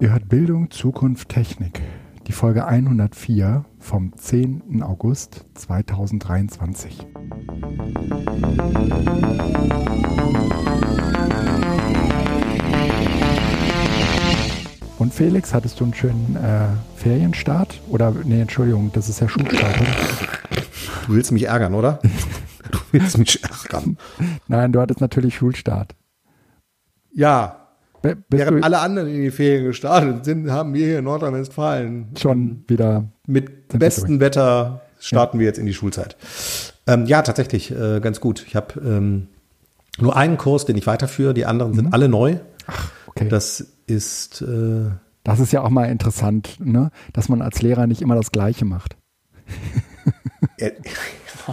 Ihr hört Bildung, Zukunft, Technik. Die Folge 104 vom 10. August 2023. Und Felix, hattest du einen schönen äh, Ferienstart? Oder, nee, Entschuldigung, das ist ja Schulstart, oder? Du willst mich ärgern, oder? Willst mich ärgern. Nein, du hattest natürlich Schulstart. Ja. Bist Während alle anderen in die Ferien gestartet sind, haben wir hier in Nordrhein-Westfalen schon wieder mit bestem Wetter starten wir jetzt in die Schulzeit. Ähm, ja, tatsächlich äh, ganz gut. Ich habe ähm, nur einen Kurs, den ich weiterführe. Die anderen sind alle neu. okay. Das, Das ist äh, das ist ja auch mal interessant, ne? dass man als Lehrer nicht immer das Gleiche macht. Äh,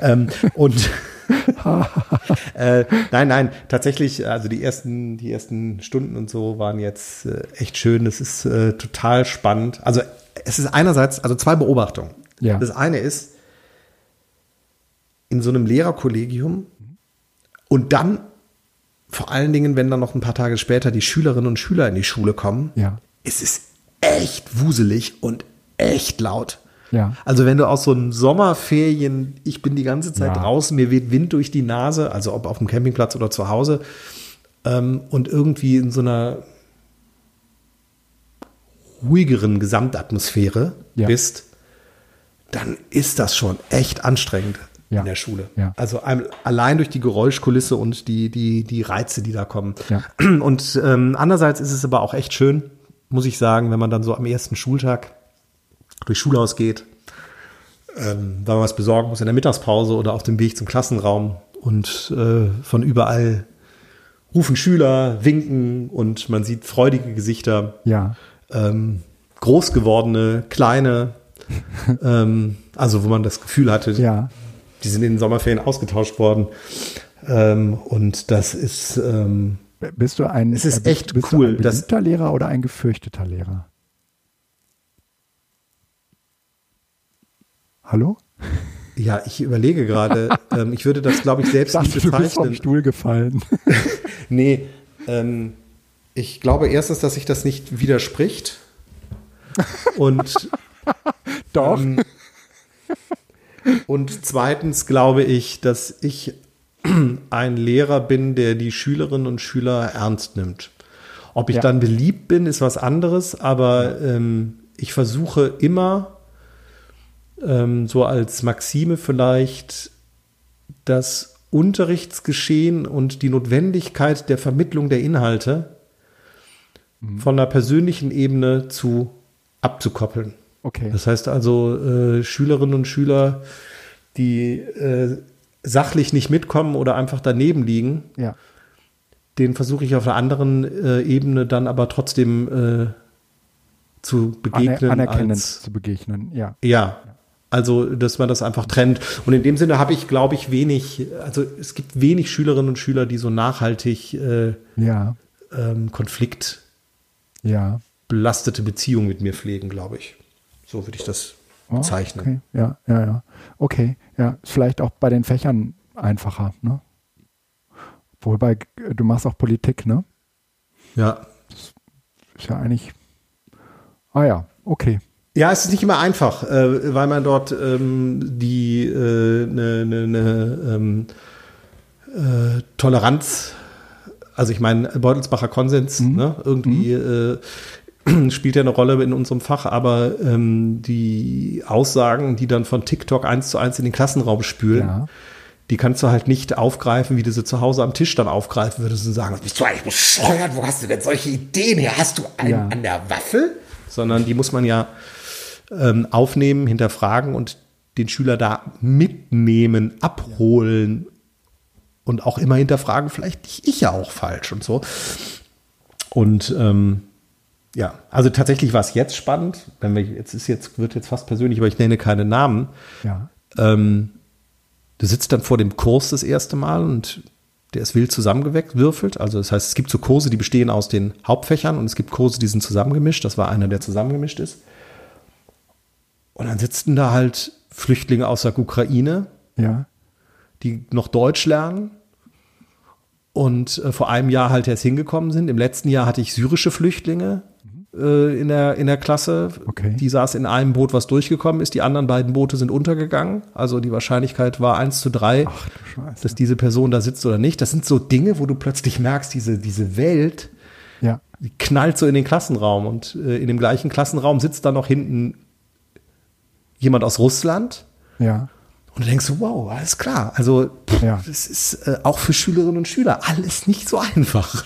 ähm, und äh, nein, nein, tatsächlich, also die ersten, die ersten Stunden und so waren jetzt äh, echt schön. Das ist äh, total spannend. Also es ist einerseits, also zwei Beobachtungen. Ja. Das eine ist, in so einem Lehrerkollegium und dann vor allen Dingen, wenn dann noch ein paar Tage später die Schülerinnen und Schüler in die Schule kommen, Ja. es ist echt wuselig und echt laut. Ja. Also wenn du aus so einem Sommerferien, ich bin die ganze Zeit Ja. draußen, mir weht Wind durch die Nase, also ob auf dem Campingplatz oder zu Hause, ähm, und irgendwie in so einer ruhigeren Gesamtatmosphäre Ja. bist, dann ist das schon echt anstrengend Ja. in der Schule. Ja. Also ein- allein durch die Geräuschkulisse und die, die, die Reize, die da kommen. Und ähm, andererseits ist es aber auch echt schön, muss ich sagen, wenn man dann so am ersten Schultag durch Schulhaus geht, ähm, weil man was besorgen muss in der Mittagspause oder auf dem Weg zum Klassenraum und äh, von überall rufen Schüler, winken und man sieht freudige Gesichter, Ja. ähm, groß gewordene, kleine, ähm, also wo man das Gefühl hatte, Ja. die sind in den Sommerferien ausgetauscht worden. Ähm, und das ist, ähm, Bist du ein, Es ist bist- echt bist cool, Du ein beliebter Lehrer oder ein gefürchteter Lehrer? Hallo? ja, ich überlege gerade, ähm, ich würde das, glaube ich, selbst nicht Dachte, du bist vom bezeichnen. Stuhl gefallen. Nee, ähm, ich glaube erstens, dass sich das nicht widerspricht. Und, Doch. ähm, und zweitens glaube ich, dass ich ein Lehrer bin, der die Schülerinnen und Schüler ernst nimmt. Ob ich Ja. dann beliebt bin, ist was anderes, aber ähm, ich versuche immer ähm, so als Maxime vielleicht das Unterrichtsgeschehen und die Notwendigkeit der Vermittlung der Inhalte von einer persönlichen Ebene zu abzukoppeln. Okay. Das heißt also, äh, Schülerinnen und Schüler, die äh, sachlich nicht mitkommen oder einfach daneben liegen, ja. den versuche ich auf einer anderen äh, Ebene dann aber trotzdem äh, zu begegnen. Aner anerkennend als, zu begegnen. Ja. ja, also dass man das einfach trennt. Und in dem Sinne habe ich, glaube ich, wenig, also es gibt wenig Schülerinnen und Schüler, die so nachhaltig äh, Ja. ähm, konfliktbelastete Ja. Beziehungen mit mir pflegen, glaube ich. So würde ich das Oh, bezeichnen. Okay. Ja, ja, ja. Okay. Ja. Vielleicht auch bei den Fächern einfacher, ne? Wobei, du machst auch Politik, ne? Ja. Ist ja eigentlich. Ah ja, okay. Ja, es ist nicht immer einfach, äh, weil man dort ähm, die äh, ne, ne, ne, ähm, äh, Toleranz, also ich meine, Beutelsbacher Konsens, ne, irgendwie äh, spielt ja eine Rolle in unserem Fach, aber ähm, die Aussagen, die dann von TikTok eins zu eins in den Klassenraum spülen, Ja. die kannst du halt nicht aufgreifen, wie du sie zu Hause am Tisch dann aufgreifen würdest und sagen, bist du eigentlich bescheuert? Wo hast du denn solche Ideen her? Hast du einen Ja. an der Waffel? Sondern die muss man ja ähm, aufnehmen, hinterfragen und den Schüler da mitnehmen, abholen und auch immer hinterfragen, vielleicht nicht ich ja auch falsch und so. Und ähm, ja, also tatsächlich war es jetzt spannend, wenn wir jetzt ist jetzt wird jetzt fast persönlich, aber ich nenne keine Namen. Ja. Ähm, du sitzt dann vor dem Kurs das erste Mal und der ist wild zusammengewürfelt. Also das heißt, es gibt so Kurse, die bestehen aus den Hauptfächern und es gibt Kurse, die sind zusammengemischt. Das war einer, der zusammengemischt ist. Und dann sitzen da halt Flüchtlinge aus der Ukraine, Ja. die noch Deutsch lernen und äh, vor einem Jahr halt erst hingekommen sind. Im letzten Jahr hatte ich syrische Flüchtlinge äh, in, der, in der Klasse. Okay. Die saß in einem Boot, was durchgekommen ist. Die anderen beiden Boote sind untergegangen. Also die Wahrscheinlichkeit war 1 zu 3, Ach dass diese Person da sitzt oder nicht. Das sind so Dinge, wo du plötzlich merkst, diese, diese Welt, Ja, knallt so in den Klassenraum. Und äh, in dem gleichen Klassenraum sitzt dann noch hinten jemand aus Russland. ja, Und du denkst so, wow, alles klar. Also pff, Ja. das ist äh, auch für Schülerinnen und Schüler alles nicht so einfach.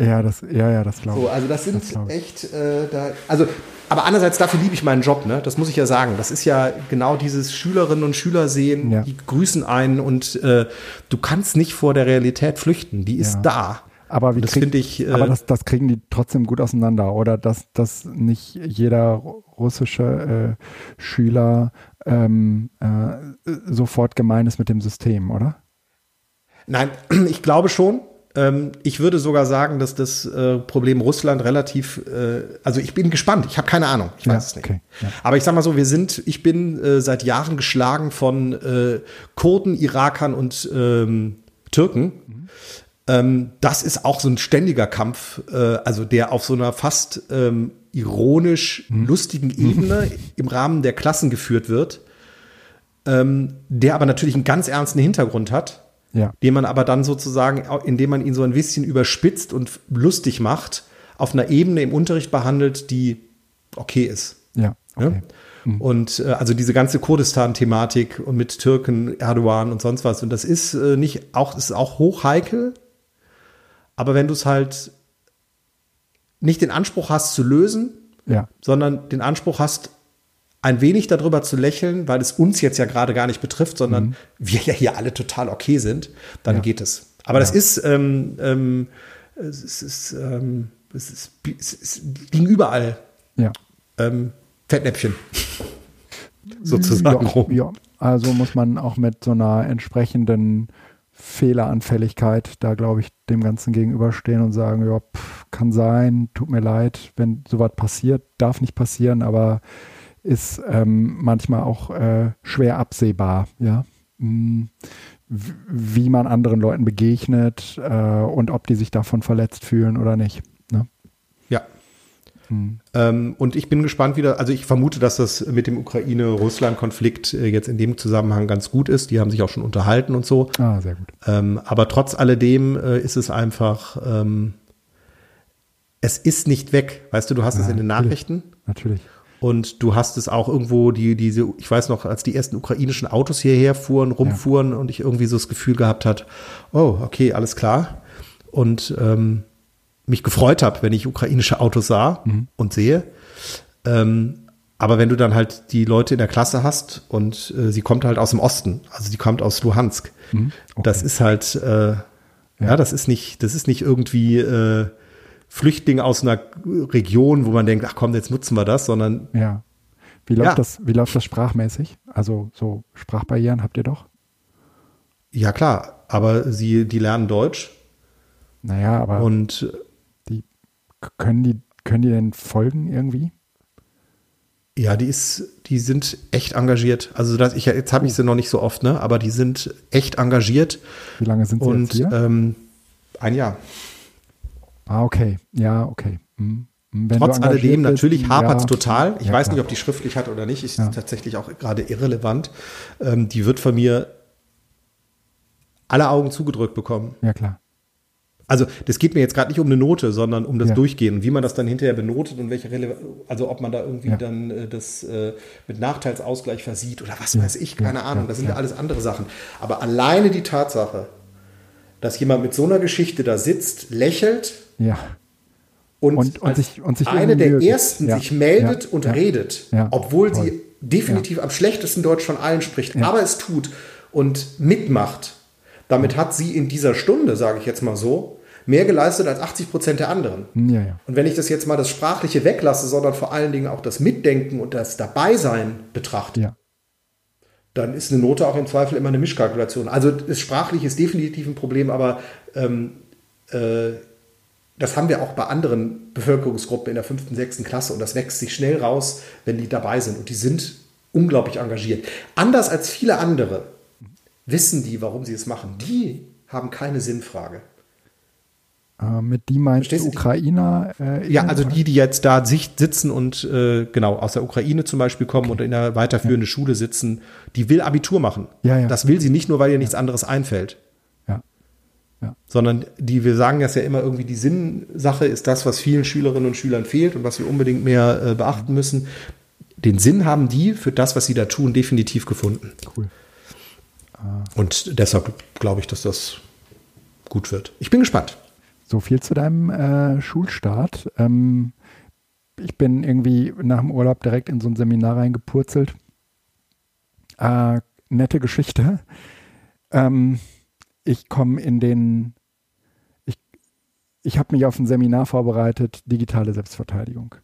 ja, das, ja, ja, das glaube ich. So, also das sind Das echt äh, da. Also, aber andererseits dafür liebe ich meinen Job, ne? Das muss ich ja sagen. Das ist ja genau dieses Schülerinnen und Schüler sehen, Ja. die grüßen einen und äh, du kannst nicht vor der Realität flüchten. Die ist Ja. da. Aber wie Und das krieg- finde ich, äh, aber das, das kriegen die trotzdem gut auseinander, oder? Dass, dass nicht jeder russische äh, Schüler ähm, äh, sofort gemein ist mit dem System, oder? Nein, ich glaube schon. Ähm, ich würde sogar sagen, dass das äh, Problem Russland relativ, äh, also ich bin gespannt. Ich habe keine Ahnung. Ich weiß Ja, es nicht. okay, ja. Aber ich sag mal so, wir sind, ich bin äh, seit Jahren geschlagen von Kurden, Irakern und ähm, Türken. Ähm, das ist auch so ein ständiger Kampf, äh, also der auf so einer fast ähm, ironisch lustigen Ebene im Rahmen der Klassen geführt wird, ähm, der aber natürlich einen ganz ernsten Hintergrund hat Ja. den man aber dann sozusagen, indem man ihn so ein bisschen überspitzt und lustig macht, auf einer Ebene im Unterricht behandelt, die okay ist. Ja, okay. Ja? Und äh, also diese ganze Kurdistan-Thematik und mit Türken, Erdogan und sonst was. Und das ist äh, nicht auch, ist auch hoch heikel. Aber wenn du es halt nicht den Anspruch hast zu lösen, Ja, sondern den Anspruch hast, ein wenig darüber zu lächeln, weil es uns jetzt ja gerade gar nicht betrifft, sondern wir ja hier alle total okay sind, dann Mhm. Ja. geht es. Aber das ist, ähm, ähm, es ist, ähm, es ist, es ist liegen überall ja. ähm, Fettnäpfchen. Sozusagen ja, rum. ja, also muss man auch mit so einer entsprechenden Fehleranfälligkeit da, glaube ich, dem Ganzen gegenüberstehen und sagen, ja, pff, kann sein, tut mir leid, wenn sowas passiert, darf nicht passieren, aber ist ähm, manchmal auch äh, schwer absehbar, ja. W- Wie man anderen Leuten begegnet äh, und ob die sich davon verletzt fühlen oder nicht. Ne? Ja. Hm. Ähm, und ich bin gespannt wieder, also ich vermute, dass das mit dem Ukraine-Russland-Konflikt äh, jetzt in dem Zusammenhang ganz gut ist. Die haben sich auch schon unterhalten und so. Ah, sehr gut. Ähm, aber trotz alledem äh, ist es einfach, ähm, es ist nicht weg. Weißt du, du hast es Ja, in den. Nachrichten Natürlich. und du hast es auch irgendwo, die, diese, ich weiß noch, als die ersten ukrainischen Autos hierher fuhren, rumfuhren und ich irgendwie so das Gefühl gehabt hat, oh, okay, alles klar. Und ähm, mich gefreut habe, wenn ich ukrainische Autos sah und sehe. Ähm, aber wenn du dann halt die Leute in der Klasse hast und äh, sie kommt halt aus dem Osten, also die kommt aus Luhansk, Mhm. das ist halt, äh, ja. das ist nicht, das ist nicht irgendwie äh, Flüchtling aus einer Region, wo man denkt, ach komm, jetzt nutzen wir das, sondern Ja. Wie läuft, Ja. das, wie läuft das sprachmäßig? Also so Sprachbarrieren habt ihr doch? ja klar, aber sie, die lernen Deutsch Naja, aber und können die, können die denn folgen irgendwie? ja, die ist, die sind echt engagiert. Also das, ich, jetzt habe ich sie noch nicht so oft, ne? Aber die sind echt engagiert Wie lange sind sie und jetzt hier? ähm, ein Jahr. ah, okay. Ja, okay. Hm. Hm, Wenn Trotz alledem, bist, natürlich hapert es ja. total. Ich Ja, weiß klar. nicht, ob die schriftlich hat oder nicht. Ist Ja. tatsächlich auch gerade irrelevant. Ähm, die wird von mir alle Augen zugedrückt bekommen. Ja, klar. Also das geht mir jetzt gerade nicht um eine Note, sondern um das Ja. Durchgehen und wie man das dann hinterher benotet und welche Rele also ob man da irgendwie Ja. dann äh, das äh, mit Nachteilsausgleich versieht oder was Ja, weiß ich, keine Ahnung. das sind ja. alles andere Sachen. Aber alleine die Tatsache, dass jemand mit so einer Geschichte da sitzt, lächelt und, Und- und sich- und sich eine der Mühe ersten sich meldet und redet, obwohl voll. sie definitiv am schlechtesten Deutsch von allen spricht, aber es tut und mitmacht. Damit hat sie in dieser Stunde, sage ich jetzt mal so, mehr geleistet als 80 Prozent der anderen. Hm, Ja, ja. Und wenn ich das jetzt mal das Sprachliche weglasse, sondern vor allen Dingen auch das Mitdenken und das Dabeisein betrachte, Ja. dann ist eine Note auch im Zweifel immer eine Mischkalkulation. Also das Sprachliche ist definitiv ein Problem, aber ähm, äh, das haben wir auch bei anderen Bevölkerungsgruppen in der fünften, sechsten Klasse und das wächst sich schnell raus, wenn die dabei sind und die sind unglaublich engagiert. Anders als viele andere wissen die, warum sie es machen. Die haben keine Sinnfrage. Äh, mit die meinst du Ukrainer? Äh, ja, also die, die jetzt da sitzen und äh, genau aus der Ukraine zum Beispiel kommen okay. und in einer weiterführenden ja. Schule sitzen, die will Abitur machen. Ja, ja. Das will sie nicht nur, weil ihr nichts anderes einfällt. Ja. ja. Sondern die, wir sagen das ja immer irgendwie, die Sinnsache ist das, was vielen Schülerinnen und Schülern fehlt und was wir unbedingt mehr äh, beachten müssen. Den Sinn haben die für das, was sie da tun, definitiv gefunden. Cool. Und deshalb glaube ich, dass das gut wird. Ich bin gespannt. So viel zu deinem äh, Schulstart. Ähm, ich bin irgendwie nach dem Urlaub direkt in so ein Seminar reingepurzelt. Äh, nette Geschichte. Ähm, ich komme in den, ich, ich habe mich auf ein Seminar vorbereitet, digitale Selbstverteidigung.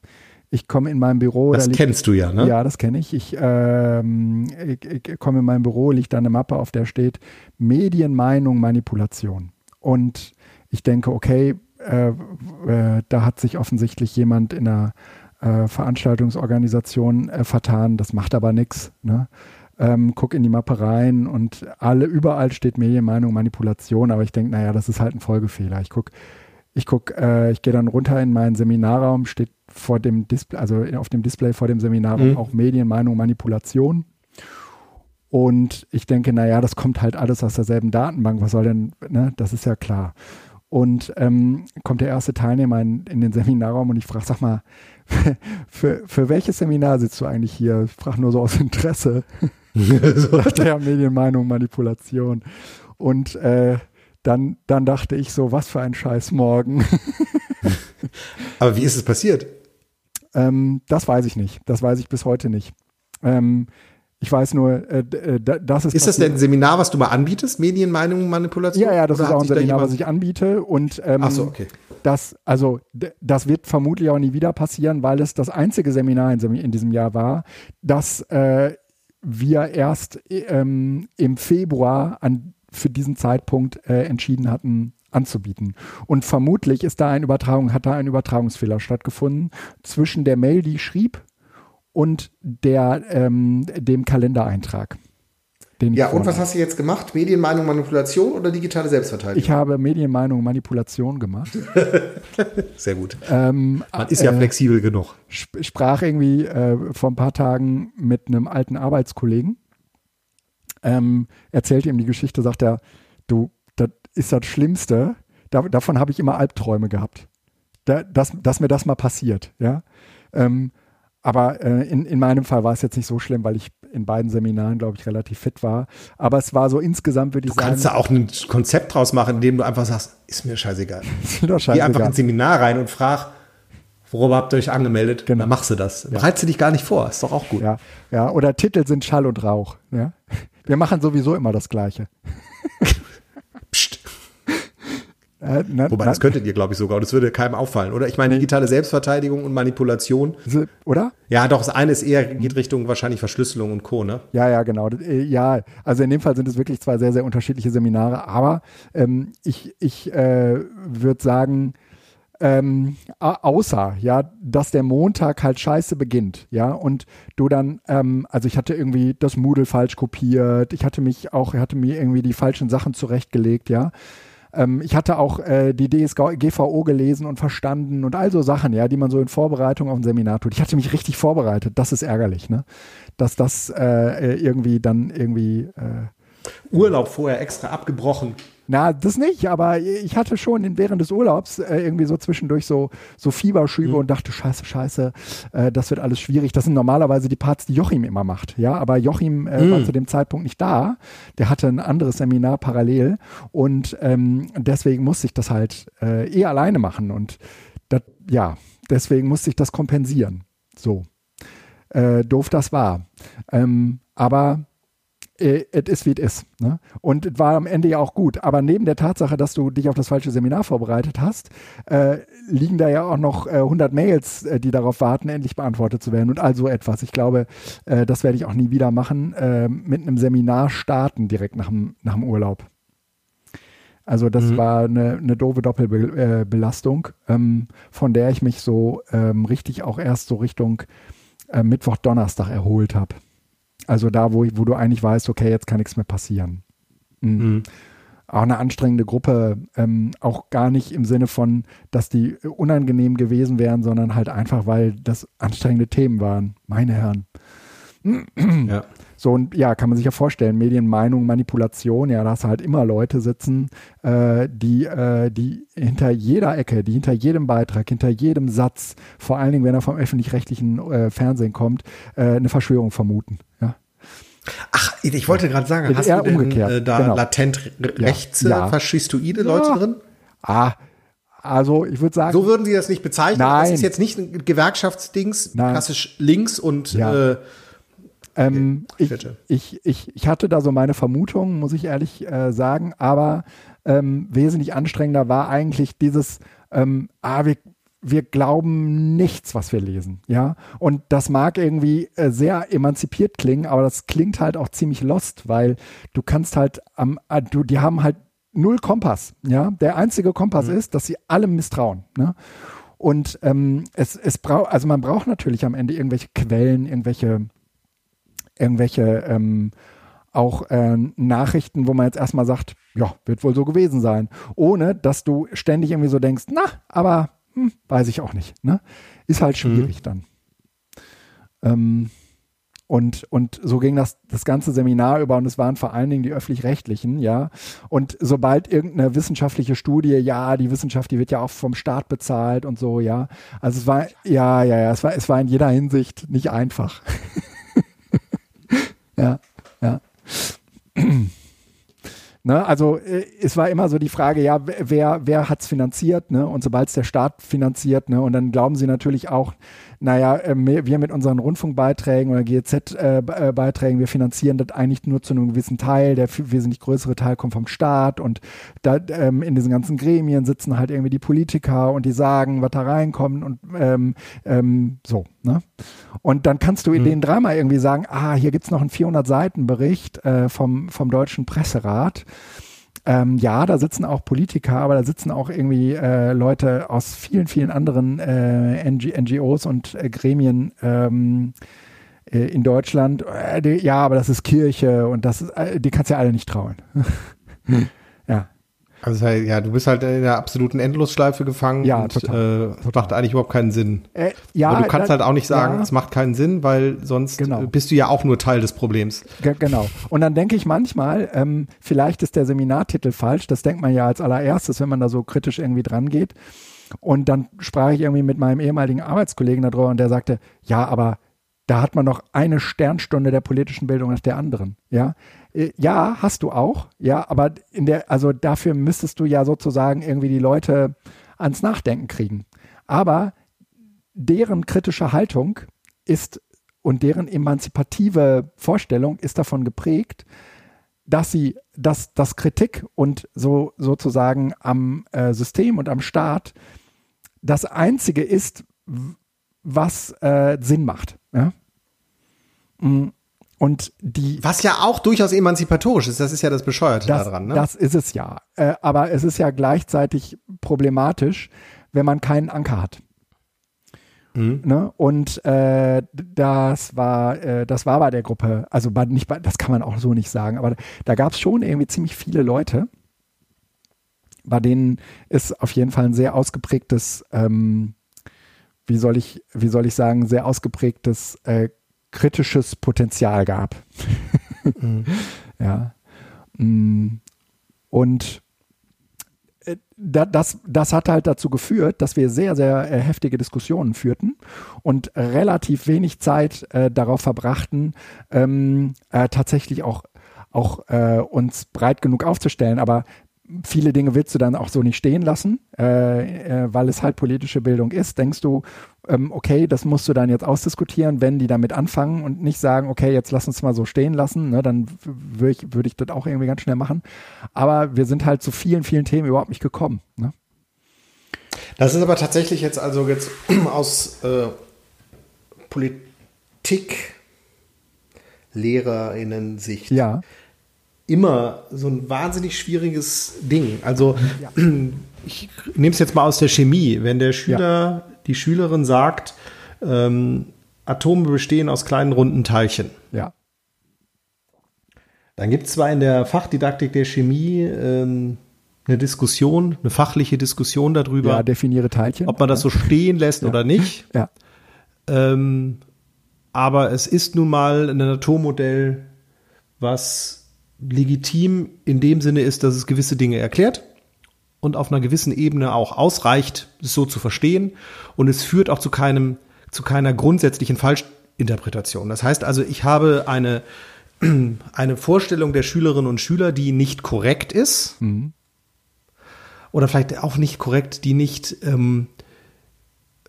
Ich komme in meinem Büro. Das da kennst du ja, ne? Ja, das kenne ich. Ich, ähm, ich, ich komme in meinem Büro, liegt da eine Mappe, auf der steht Medienmeinung, Manipulation. Und ich denke, okay, äh, äh, da hat sich offensichtlich jemand in einer äh, Veranstaltungsorganisation äh, vertan, das macht aber nichts. Ne? Ähm, guck in die Mappe rein und alle, überall steht Medienmeinung, Manipulation, aber ich denke, naja, das ist halt ein Folgefehler. Ich gucke, ich guck, äh, ich gehe dann runter in meinen Seminarraum, steht vor dem Display, also auf dem Display vor dem Seminarraum mhm. auch Medienmeinung, Manipulation. Und ich denke, naja, das kommt halt alles aus derselben Datenbank. Was soll denn, ne? Das ist ja klar. Und ähm, kommt der erste Teilnehmer in, in den Seminarraum und ich frage, sag mal, für, für welches Seminar sitzt du eigentlich hier? Ich frage nur so aus Interesse. so. der Medienmeinung, Manipulation. Und äh, dann, dann dachte ich so, was für ein Scheiß morgen. Aber wie ist es passiert? Ähm, das weiß ich nicht. Das weiß ich bis heute nicht. Ähm, ich weiß nur, äh, äh das ist. Ist das denn ein Seminar, was du mal anbietest? Medienmeinung, Manipulation? Ja, ja, das ist auch ein Seminar, was ich anbiete. Und ähm, so, okay. Das, also, das wird vermutlich auch nie wieder passieren, weil es das einzige Seminar in, in diesem Jahr war, das äh, wir erst ähm, im Februar an, für diesen Zeitpunkt äh, entschieden hatten anzubieten. Und vermutlich ist da ein Übertragung, hat da ein Übertragungsfehler stattgefunden zwischen der Mail, die ich schrieb, und der, ähm, dem Kalendereintrag. ja, und was hast du jetzt gemacht? Medienmeinung, Manipulation oder digitale Selbstverteidigung? Ich habe Medienmeinung, Manipulation gemacht. Sehr gut. Ähm, Man ist ja äh, flexibel genug. Sprach irgendwie äh, vor ein paar Tagen mit einem alten Arbeitskollegen. Ähm, erzählte ihm die Geschichte, sagt er, du, das ist das Schlimmste. Da, davon habe ich immer Albträume gehabt. Da, dass, dass mir das mal passiert, ja. Ähm, aber äh, in, in meinem Fall war es jetzt nicht so schlimm, weil ich in beiden Seminaren, glaube ich, relativ fit war. Aber es war so insgesamt, würde ich du sagen. Du kannst da auch ein Konzept draus machen, indem du einfach sagst, ist mir scheißegal. ist mir doch scheißegal. Geh einfach ins Seminar rein und frag, worüber habt ihr euch angemeldet? Genau. Dann machst du das. Ja. Bereitest du dich gar nicht vor, ist doch auch gut. Ja, ja. oder Titel sind Schall und Rauch. Ja? Wir machen sowieso immer das Gleiche. Äh, na, Wobei, das könntet ihr, glaube ich, sogar. Und es würde keinem auffallen, oder? Ich meine, digitale Selbstverteidigung und Manipulation. Oder? Ja, doch, das eine ist eher, geht Richtung wahrscheinlich Verschlüsselung und Co., ne? Ja, ja, genau. Äh, ja, also in dem Fall sind es wirklich zwei sehr, sehr unterschiedliche Seminare. Aber ähm, ich, ich äh, würde sagen, ähm, außer, ja, dass der Montag halt scheiße beginnt, ja, und du dann, ähm, also ich hatte irgendwie das Moodle falsch kopiert, ich hatte mich auch, hatte mir irgendwie die falschen Sachen zurechtgelegt, ja, ähm, ich hatte auch äh, die DSGVO gelesen und verstanden und all so Sachen, ja, die man so in Vorbereitung auf ein Seminar tut. Ich hatte mich richtig vorbereitet. Das ist ärgerlich, ne? Dass das äh, irgendwie dann irgendwie äh, Urlaub vorher extra abgebrochen. Na, das nicht, aber ich hatte schon während des Urlaubs äh, irgendwie so zwischendurch so, so Fieberschübe mhm. und dachte, scheiße, scheiße, äh, das wird alles schwierig. Das sind normalerweise die Parts, die Joachim immer macht. Ja, aber Joachim äh, mhm. war zu dem Zeitpunkt nicht da. Der hatte ein anderes Seminar parallel und ähm, deswegen musste ich das halt äh, eh alleine machen und das, ja, deswegen musste ich das kompensieren. So. Äh, doof das war. Ähm, aber äh, es ist, wie es ist. Ne? Und es war am Ende ja auch gut. Aber neben der Tatsache, dass du dich auf das falsche Seminar vorbereitet hast, äh, liegen da ja auch noch äh, 100 Mails, äh, die darauf warten, endlich beantwortet zu werden und all so etwas. Ich glaube, äh, das werde ich auch nie wieder machen, äh, mit einem Seminar starten direkt nach dem, nach dem Urlaub. Also das mhm. war eine, eine doofe Doppelbelastung, ähm, von der ich mich so ähm, richtig auch erst so Richtung Mittwoch, Donnerstag erholt habe. Also da, wo, wo du eigentlich weißt, okay, jetzt kann nichts mehr passieren. Mhm. Mhm. auch eine anstrengende Gruppe, ähm, auch gar nicht im Sinne von, dass die unangenehm gewesen wären, sondern halt einfach, weil das anstrengende Themen waren. Meine Herren. Ja. So, und ja, kann man sich ja vorstellen, Medienmeinung, Manipulation, ja, da hast du halt immer Leute sitzen, äh, die, äh, die hinter jeder Ecke, die hinter jedem Beitrag, hinter jedem Satz, vor allen Dingen, wenn er vom öffentlich-rechtlichen äh, Fernsehen kommt, äh, eine Verschwörung vermuten. Ja. Ach, ich wollte gerade sagen, hast du denn, umgekehrt. Äh, da genau. latent rechts ja. faschistoide Leute ja. drin? Ah, also ich würde sagen. So würden Sie das nicht bezeichnen. Nein. Das ist jetzt nicht ein Gewerkschaftsdings, Nein. klassisch links und ja. äh, ähm, ich, ich, ich, ich, hatte da so meine Vermutungen, muss ich ehrlich äh, sagen, aber ähm, wesentlich anstrengender war eigentlich dieses, ähm, ah, wir, wir glauben nichts, was wir lesen, ja. Und das mag irgendwie äh, sehr emanzipiert klingen, aber das klingt halt auch ziemlich lost, weil du kannst halt am, äh, du, die haben halt null Kompass, ja. Der einzige Kompass mhm. ist, dass sie allem misstrauen, ne? Und ähm, es, es braucht, also man braucht natürlich am Ende irgendwelche Quellen, irgendwelche irgendwelche ähm, auch äh, Nachrichten, wo man jetzt erstmal sagt, ja, wird wohl so gewesen sein, ohne dass du ständig irgendwie so denkst, na, aber hm, weiß ich auch nicht. Ne? Ist halt schwierig mhm. dann. Ähm, und, und so ging das, das ganze Seminar über und es waren vor allen Dingen die öffentlich-rechtlichen, ja. Und sobald irgendeine wissenschaftliche Studie, ja, die Wissenschaft, die wird ja auch vom Staat bezahlt und so, ja. Also es war, ja, ja, ja, es war, es war in jeder Hinsicht nicht einfach. ja, ja. Ne, also äh, es war immer so die Frage, ja, wer, wer hat es finanziert, ne? Und sobald es der Staat finanziert, ne, und dann glauben sie natürlich auch, naja, ähm, wir mit unseren Rundfunkbeiträgen oder GEZ-Beiträgen, wir finanzieren das eigentlich nur zu einem gewissen Teil. Der wesentlich größere Teil kommt vom Staat und da ähm, in diesen ganzen Gremien sitzen halt irgendwie die Politiker und die sagen, was da reinkommt und ähm, ähm, so. Ne? Und dann kannst du in mhm. den dreimal irgendwie sagen, ah, hier gibt's noch einen 400-Seiten-Bericht äh, vom, vom Deutschen Presserat. Ähm, ja, da sitzen auch Politiker, aber da sitzen auch irgendwie äh, Leute aus vielen, vielen anderen äh, NG NGOs und äh, Gremien ähm, äh, in Deutschland. Äh, die, ja, aber das ist Kirche und das ist, die kannst ja alle nicht trauen. ja. Also ja, du bist halt in der absoluten Endlosschleife gefangen ja, und total, äh, macht eigentlich überhaupt keinen Sinn. Äh, ja, Aber du kannst da, halt auch nicht sagen, ja. es macht keinen Sinn, weil sonst genau. bist du ja auch nur Teil des Problems. G genau. Und dann denke ich manchmal, ähm, vielleicht ist der Seminartitel falsch. Das denkt man ja als allererstes, wenn man da so kritisch irgendwie dran geht. Und dann sprach ich irgendwie mit meinem ehemaligen Arbeitskollegen darüber und der sagte, ja, aber da hat man noch eine Sternstunde der politischen Bildung nach der anderen. Ja, ja, hast du auch. Ja, aber in der, also dafür müsstest du ja sozusagen irgendwie die Leute ans Nachdenken kriegen. Aber deren kritische Haltung ist und deren emanzipative Vorstellung ist davon geprägt, dass sie, dass, dass Kritik und so sozusagen am äh, System und am Staat das einzige ist, was äh, Sinn macht. Ja? Mm, und die. Was ja auch durchaus emanzipatorisch ist, das ist ja das Bescheuerte das, daran. Ne? Das ist es ja. Äh, aber es ist ja gleichzeitig problematisch, wenn man keinen Anker hat. Mhm. Ne? Und äh, das war, äh, das war bei der Gruppe, also bei, nicht bei, das kann man auch so nicht sagen, aber da gab es schon irgendwie ziemlich viele Leute, bei denen ist auf jeden Fall ein sehr ausgeprägtes, ähm, wie soll ich, wie soll ich sagen, sehr ausgeprägtes äh, kritisches Potenzial gab. mhm. Ja. Mm. Und äh, das, das hat halt dazu geführt, dass wir sehr, sehr äh, heftige Diskussionen führten und relativ wenig Zeit äh, darauf verbrachten, ähm, äh, tatsächlich auch, auch äh, uns breit genug aufzustellen. Aber viele Dinge willst du dann auch so nicht stehen lassen, äh, äh, weil es halt politische Bildung ist. Denkst du, ähm, okay, das musst du dann jetzt ausdiskutieren, wenn die damit anfangen und nicht sagen, okay, jetzt lass uns mal so stehen lassen, ne, dann würde ich, würd ich das auch irgendwie ganz schnell machen. Aber wir sind halt zu vielen, vielen Themen überhaupt nicht gekommen. Ne? Das ist aber tatsächlich jetzt also jetzt aus äh, Politik Lehrerinnen-Sicht. Ja immer so ein wahnsinnig schwieriges Ding. Also ja. ich nehme es jetzt mal aus der Chemie. Wenn der Schüler, ja. die Schülerin sagt, ähm, Atome bestehen aus kleinen runden Teilchen. Ja. Dann gibt es zwar in der Fachdidaktik der Chemie ähm, eine Diskussion, eine fachliche Diskussion darüber, Ja, definiere Teilchen. ob man das so stehen lässt oder nicht. Ja. Ähm, aber es ist nun mal ein Naturmodell, was legitim in dem Sinne ist, dass es gewisse Dinge erklärt und auf einer gewissen Ebene auch ausreicht, es so zu verstehen. Und es führt auch zu keinem, zu keiner grundsätzlichen Falschinterpretation. Das heißt also, ich habe eine, eine Vorstellung der Schülerinnen und Schüler, die nicht korrekt ist. Oder vielleicht auch nicht korrekt, die nicht ähm,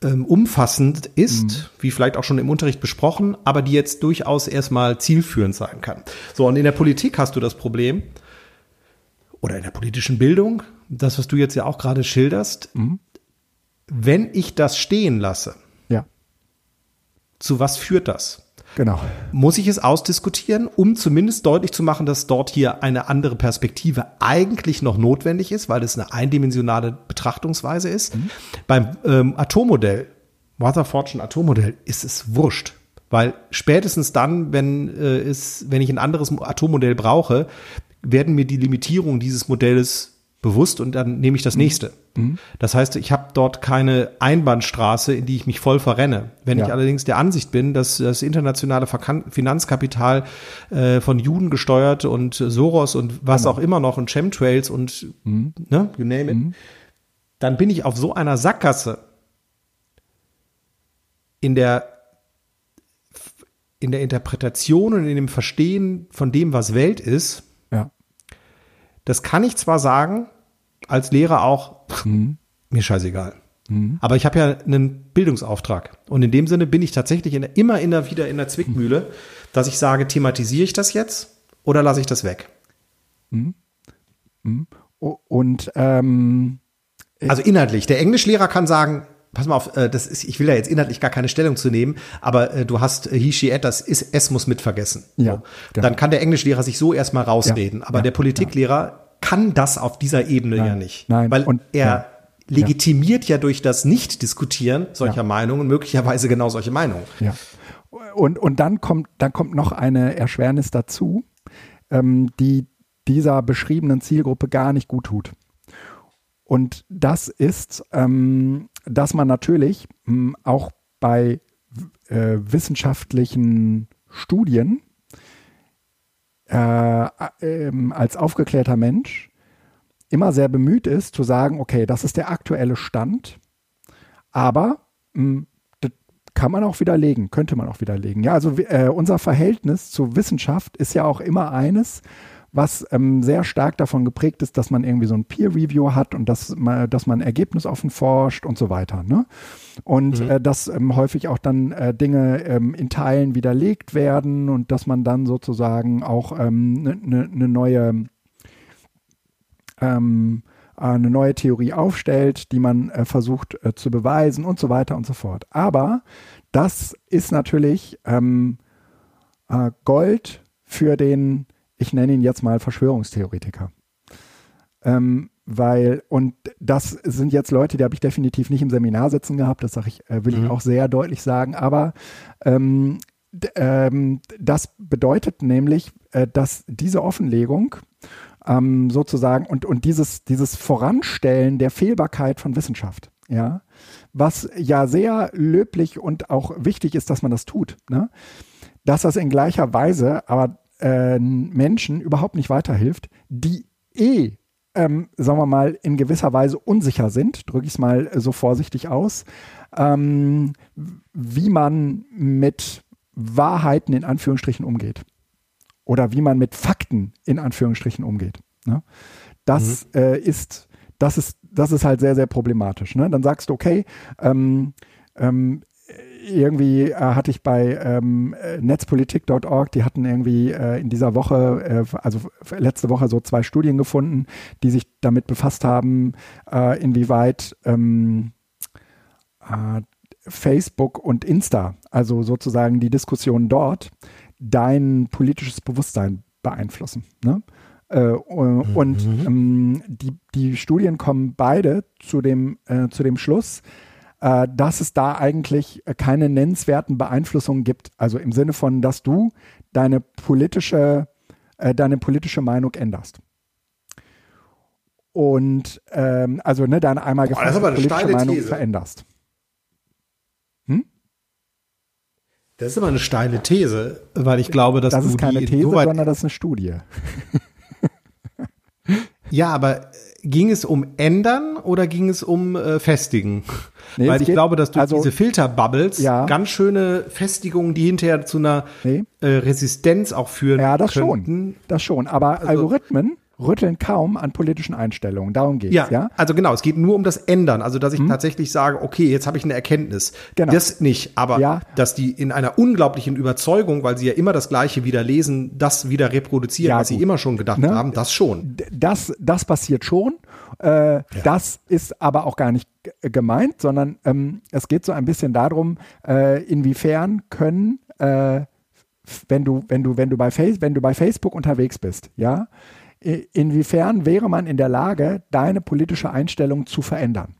ähm, umfassend ist, wie vielleicht auch schon im Unterricht besprochen, aber die jetzt durchaus erstmal zielführend sein kann. So, und in der Politik hast du das Problem, oder in der politischen Bildung, das, was du jetzt ja auch gerade schilderst, wenn ich das stehen lasse, Ja, zu was führt das? Genau. Muss ich es ausdiskutieren, um zumindest deutlich zu machen, dass dort hier eine andere Perspektive eigentlich noch notwendig ist, weil es eine eindimensionale Betrachtungsweise ist. Beim ähm, Atommodell, Rutherfordschen Atommodell, ist es wurscht. Weil spätestens dann, wenn, äh, es, wenn ich ein anderes Atommodell brauche, werden mir die Limitierungen dieses Modells bewusst und dann nehme ich das nächste. Das heißt, ich habe dort keine Einbahnstraße, in die ich mich voll verrenne. Wenn Ja. ich allerdings der Ansicht bin, dass das internationale Finanzkapital äh, von Juden gesteuert und Soros und was auch immer noch und Chemtrails und ne, you name it, dann bin ich auf so einer Sackgasse in der in der Interpretation und in dem Verstehen von dem, was Welt ist. Das kann ich zwar sagen, als Lehrer auch, pff, mir scheißegal. Aber ich habe ja einen Bildungsauftrag. Und in dem Sinne bin ich tatsächlich in immer in der, wieder in der Zwickmühle, dass ich sage, thematisiere ich das jetzt oder lasse ich das weg? O- Und ähm, Also inhaltlich. Der Englischlehrer kann sagen, pass mal auf, äh, das ist, ich will da jetzt inhaltlich gar keine Stellung zu nehmen, aber äh, du hast äh, he, she, it, das ist, es muss mit vergessen. Ja, So. Dann kann der Englischlehrer sich so erstmal rausreden. Ja, aber ja, der Politiklehrer kann das auf dieser Ebene ja Nein, nicht. nein. Weil Und- er ja. legitimiert ja. durch das Nicht-Diskutieren solcher Ja. Meinungen möglicherweise genau solche Meinungen. Ja. Und, und dann kommt, dann kommt noch eine Erschwernis dazu, ähm, die dieser beschriebenen Zielgruppe gar nicht gut tut. Und das ist, ähm, dass man natürlich mh, auch bei äh, wissenschaftlichen Studien äh, ähm, als aufgeklärter Mensch immer sehr bemüht ist zu sagen, okay, das ist der aktuelle Stand, aber mh, das kann man auch widerlegen, könnte man auch widerlegen. Ja, also äh, unser Verhältnis zu Wissenschaft ist ja auch immer eines, was ähm, sehr stark davon geprägt ist, dass man irgendwie so ein Peer-Review hat und dass man, dass man ergebnisoffen forscht und so weiter. Ne? Und äh, dass ähm, häufig auch dann äh, Dinge ähm, in Teilen widerlegt werden und dass man dann sozusagen auch eine ne, ne ne neue ähm, eine neue Theorie aufstellt, die man äh, versucht äh, zu beweisen und so weiter und so fort. Aber das ist natürlich ähm, äh, Gold für den, ich nenne ihn jetzt mal Verschwörungstheoretiker. Ähm, weil, und das sind jetzt Leute, die habe ich definitiv nicht im Seminar sitzen gehabt, das sage ich, äh, will ich auch sehr deutlich sagen, aber ähm, ähm, das bedeutet nämlich, äh, dass diese Offenlegung ähm, sozusagen und, und dieses, dieses Voranstellen der Fehlbarkeit von Wissenschaft, ja, was ja sehr löblich und auch wichtig ist, dass man das tut, ne? dass das in gleicher Weise aber äh, Menschen überhaupt nicht weiterhilft, die eh, ähm, sagen wir mal, in gewisser Weise unsicher sind, drücke ich es mal so vorsichtig aus, ähm, wie man mit Wahrheiten in Anführungsstrichen umgeht oder wie man mit Fakten in Anführungsstrichen umgeht. Ne? Das äh, ist, das ist, das ist halt sehr, sehr problematisch. Ne? Dann sagst du, okay, ähm, ähm, irgendwie äh, hatte ich bei ähm, äh, netzpolitik.org, die hatten irgendwie äh, in dieser Woche, äh, also letzte Woche so zwei Studien gefunden, die sich damit befasst haben, äh, inwieweit ähm, äh, Facebook und Insta, also sozusagen die Diskussion dort, dein politisches Bewusstsein beeinflussen. Ne? Und ähm, die, die Studien kommen beide zu dem, zu dem Schluss, äh, dass es da eigentlich äh, keine nennenswerten Beeinflussungen gibt. Also im Sinne von, dass du deine politische äh, deine politische Meinung änderst. Und ähm, also ne, deine einmal gefasste aber politische Meinung These. veränderst. Das ist immer eine steile These, weil ich glaube, dass Das du ist keine These, sondern das ist eine Studie. Ja, aber äh, ging es um ändern oder ging es um äh, festigen? Nee, Weil ich geht- glaube, dass durch also- diese Filterbubbles Ja. ganz schöne Festigungen, die hinterher zu einer Nee. äh, Resistenz auch führen Ja, das könnten. schon. Das schon. Aber Algorithmen rütteln kaum an politischen Einstellungen. Darum geht's, Ja, ja. also genau, es geht nur um das Ändern. Also, dass ich tatsächlich sage, okay, jetzt habe ich eine Erkenntnis. Genau. Das nicht, aber Ja. dass die in einer unglaublichen Überzeugung, weil sie ja immer das Gleiche wieder lesen, das wieder reproduzieren, Ja, was sie gut. immer schon gedacht Ne? haben, das schon. Das, das passiert schon. Äh, Das ist aber auch gar nicht g- gemeint, sondern ähm, es geht so ein bisschen darum, äh, inwiefern können, äh, wenn du, wenn du, wenn du bei Face, wenn du bei Facebook unterwegs bist, ja, inwiefern wäre man in der Lage, deine politische Einstellung zu verändern?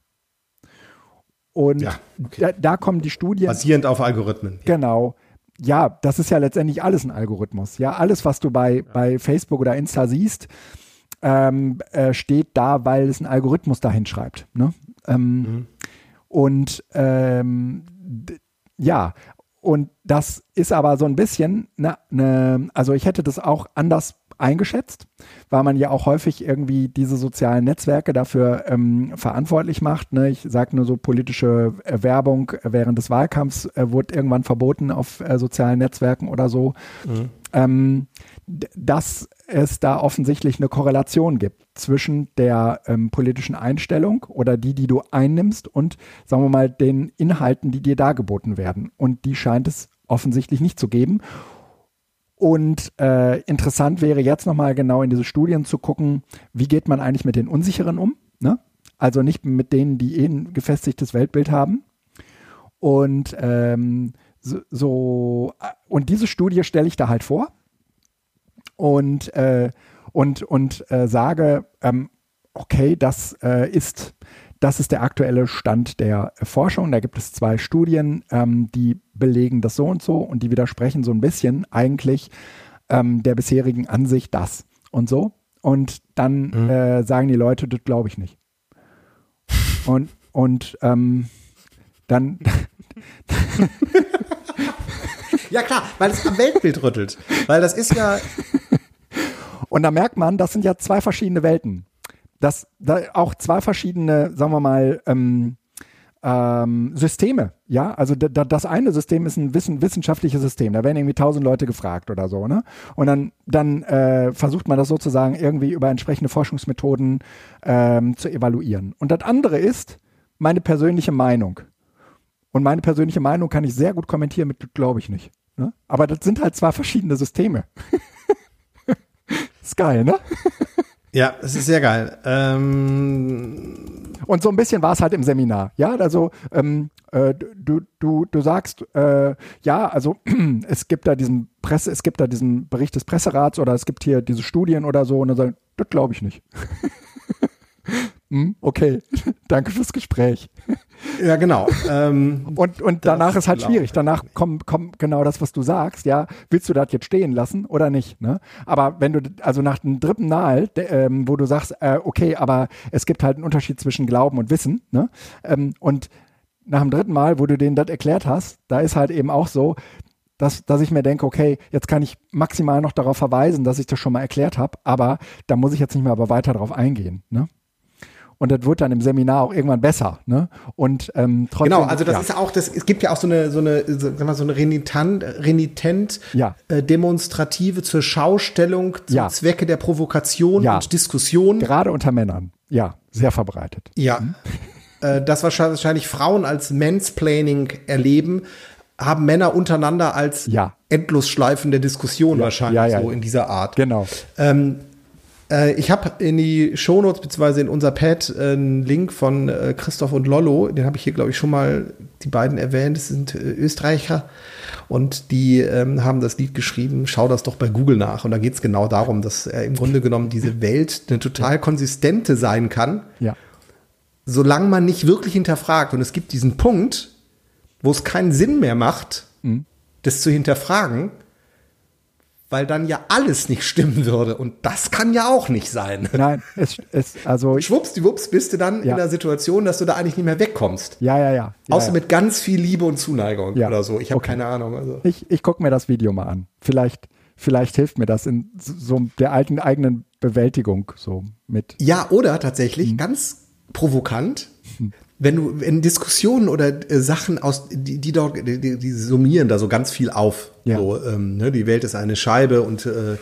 Und Ja, okay. da, da kommen die Studien. Basierend auf Algorithmen. Genau. Ja, das ist ja letztendlich alles ein Algorithmus. Ja, alles, was du bei, bei Facebook oder Insta siehst, ähm, äh, steht da, weil es ein Algorithmus dahin schreibt. Ne? Ähm, Und ähm, ja, und das ist aber so ein bisschen, ne, ne, also ich hätte das auch anders eingeschätzt, weil man ja auch häufig irgendwie diese sozialen Netzwerke dafür ähm, verantwortlich macht. Ne? Ich sage nur so politische äh, Werbung während des Wahlkampfs äh, wurde irgendwann verboten auf äh, sozialen Netzwerken oder so. Ähm, d- dass es da offensichtlich eine Korrelation gibt zwischen der ähm, politischen Einstellung oder die, die du einnimmst und, sagen wir mal, den Inhalten, die dir dargeboten werden. Und die scheint es offensichtlich nicht zu geben. Und äh, interessant wäre jetzt nochmal genau in diese Studien zu gucken, wie geht man eigentlich mit den Unsicheren um? Ne? Also nicht mit denen, die eh ein gefestigtes Weltbild haben. Und ähm, so, äh, und diese Studie stelle ich da halt vor und äh, und und äh, sage, ähm, okay, das äh, ist das ist der aktuelle Stand der Forschung. Da gibt es zwei Studien, ähm, die belegen das so und so und die widersprechen so ein bisschen eigentlich ähm, der bisherigen Ansicht das und so. Und dann äh, sagen die Leute, das glaube ich nicht. Und, und ähm, dann, Ja klar, weil es am Weltbild rüttelt. Weil das ist ja, Und da merkt man, das sind ja zwei verschiedene Welten. Das, da auch zwei verschiedene, sagen wir mal, ähm, ähm, Systeme. Ja, also da, da, das eine System ist ein wissen, wissenschaftliches System. Da werden irgendwie tausend Leute gefragt oder so, ne? Und dann, dann äh, versucht man das sozusagen irgendwie über entsprechende Forschungsmethoden ähm, zu evaluieren. Und das andere ist meine persönliche Meinung. Und meine persönliche Meinung kann ich sehr gut kommentieren mit, glaube ich nicht. Ne? Aber das sind halt zwei verschiedene Systeme. ist geil, ne? ja, es ist sehr geil. Ähm, Und so ein bisschen war es halt im Seminar. Ja, also ähm, äh, du, du, du sagst, äh, ja, also es gibt da diesen Presse, es gibt da diesen Bericht des Presserats oder es gibt hier diese Studien oder so und dann sagen, das glaube ich nicht. hm, okay, danke fürs Gespräch. ja, genau. Ähm, Und, und danach ist halt schwierig. Danach kommt, kommt genau das, was du sagst. Ja, willst du das jetzt stehen lassen oder nicht? Ne? Aber wenn du, also nach dem dritten Mal, de, ähm, wo du sagst, äh, okay, aber es gibt halt einen Unterschied zwischen Glauben und Wissen. Ne? Ähm, und nach dem dritten Mal, wo du denen das erklärt hast, da ist halt eben auch so, dass, dass ich mir denke, okay, jetzt kann ich maximal noch darauf verweisen, dass ich das schon mal erklärt habe, aber da muss ich jetzt nicht mehr aber weiter darauf eingehen. Ne? Und das wird dann im Seminar auch irgendwann besser. Ne? Und ähm, trotzdem. Genau, also das ja. ist auch, das, es gibt ja auch so eine, so eine, so, sag mal, so eine renitent, renitent Ja. äh, demonstrative zur Schaustellung zum Ja. Zwecke der Provokation Ja. und Diskussion. Gerade unter Männern. Ja, sehr verbreitet. Ja. Äh, das wahrscheinlich, Frauen als Mansplaining erleben, haben Männer untereinander als Ja. Endlosschleifen der Diskussion wahrscheinlich ja, ja, so ja. in dieser Art. Genau. Ähm, äh, ich habe in die Shownotes beziehungsweise in unser Pad äh, einen Link von äh, Christoph und Lollo, den habe ich hier glaube ich schon mal die beiden erwähnt, das sind äh, Österreicher. Und die ähm, haben das Lied geschrieben, schau das doch bei Google nach. Und da geht es genau darum, dass äh, im Grunde genommen diese Welt eine total konsistente sein kann, Ja. solange man nicht wirklich hinterfragt. Und es gibt diesen Punkt, wo es keinen Sinn mehr macht, das zu hinterfragen, weil dann ja alles nicht stimmen würde. Und das kann ja auch nicht sein. Nein, es, es also. Schwuppsdiwupps bist du dann ja. in der Situation, dass du da eigentlich nicht mehr wegkommst. Ja, ja, ja. ja Außer ja. mit ganz viel Liebe und Zuneigung Ja. oder so. Ich habe Okay. keine Ahnung. Also. Ich, ich gucke mir das Video mal an. Vielleicht, vielleicht hilft mir das in so der alten eigenen Bewältigung so mit. Ja, oder tatsächlich ganz provokant, wenn du in Diskussionen oder äh, Sachen aus, die, die dort, die, die, die summieren da so ganz viel auf. Ja. So, ähm, ne, die Welt ist eine Scheibe und äh,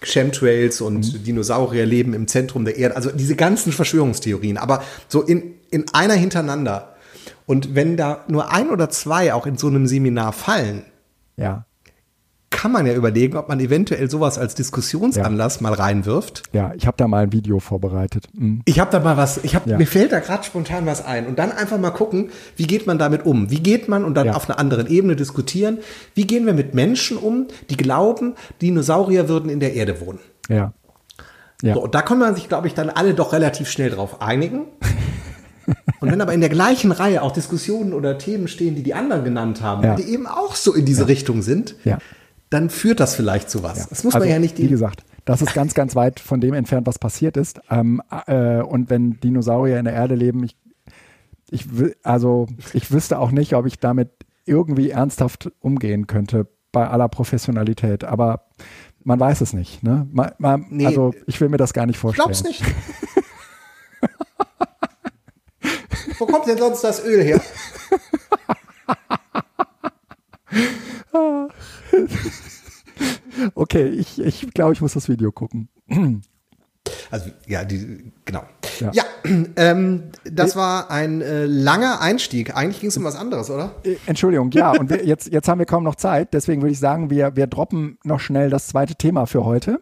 Chemtrails und Dinosaurier leben im Zentrum der Erde. Also diese ganzen Verschwörungstheorien, aber so in, in einer hintereinander. Und wenn da nur ein oder zwei auch in so einem Seminar fallen, Ja, kann man ja überlegen, ob man eventuell sowas als Diskussionsanlass mal reinwirft. ja, ich habe da mal ein Video vorbereitet. Mhm. Ich habe da mal was, ich habe Ja. mir fällt da gerade spontan was ein und dann einfach mal gucken, wie geht man damit um? Wie geht man und dann Ja. auf einer anderen Ebene diskutieren, wie gehen wir mit Menschen um, die glauben, Dinosaurier würden in der Erde wohnen? Ja. Ja. So, und da kann man sich, glaube ich, dann alle doch relativ schnell drauf einigen. Und wenn aber in der gleichen Reihe auch Diskussionen oder Themen stehen, die die anderen genannt haben, Ja. die eben auch so in diese Richtung sind, Ja. Dann führt das vielleicht zu was. Das muss also, man ja nicht Wie gesagt, das ist ganz, ganz weit von dem entfernt, was passiert ist. Ähm, äh, und wenn Dinosaurier in der Erde leben, ich, ich, also, ich wüsste auch nicht, ob ich damit irgendwie ernsthaft umgehen könnte bei aller Professionalität. Aber man weiß es nicht. Ne? Ma, ma, Nee. Also ich will mir das gar nicht Ich vorstellen. glaub's nicht. Wo kommt denn sonst das Öl her? Okay, ich, ich glaube, ich muss das Video gucken. Also, ja, die, genau. Ja, Ja. ähm, das war ein äh, langer Einstieg. Eigentlich ging es um was anderes, oder? Äh, Entschuldigung, ja, und wir, jetzt, jetzt haben wir kaum noch Zeit, deswegen würde ich sagen, wir, wir droppen noch schnell das zweite Thema für heute.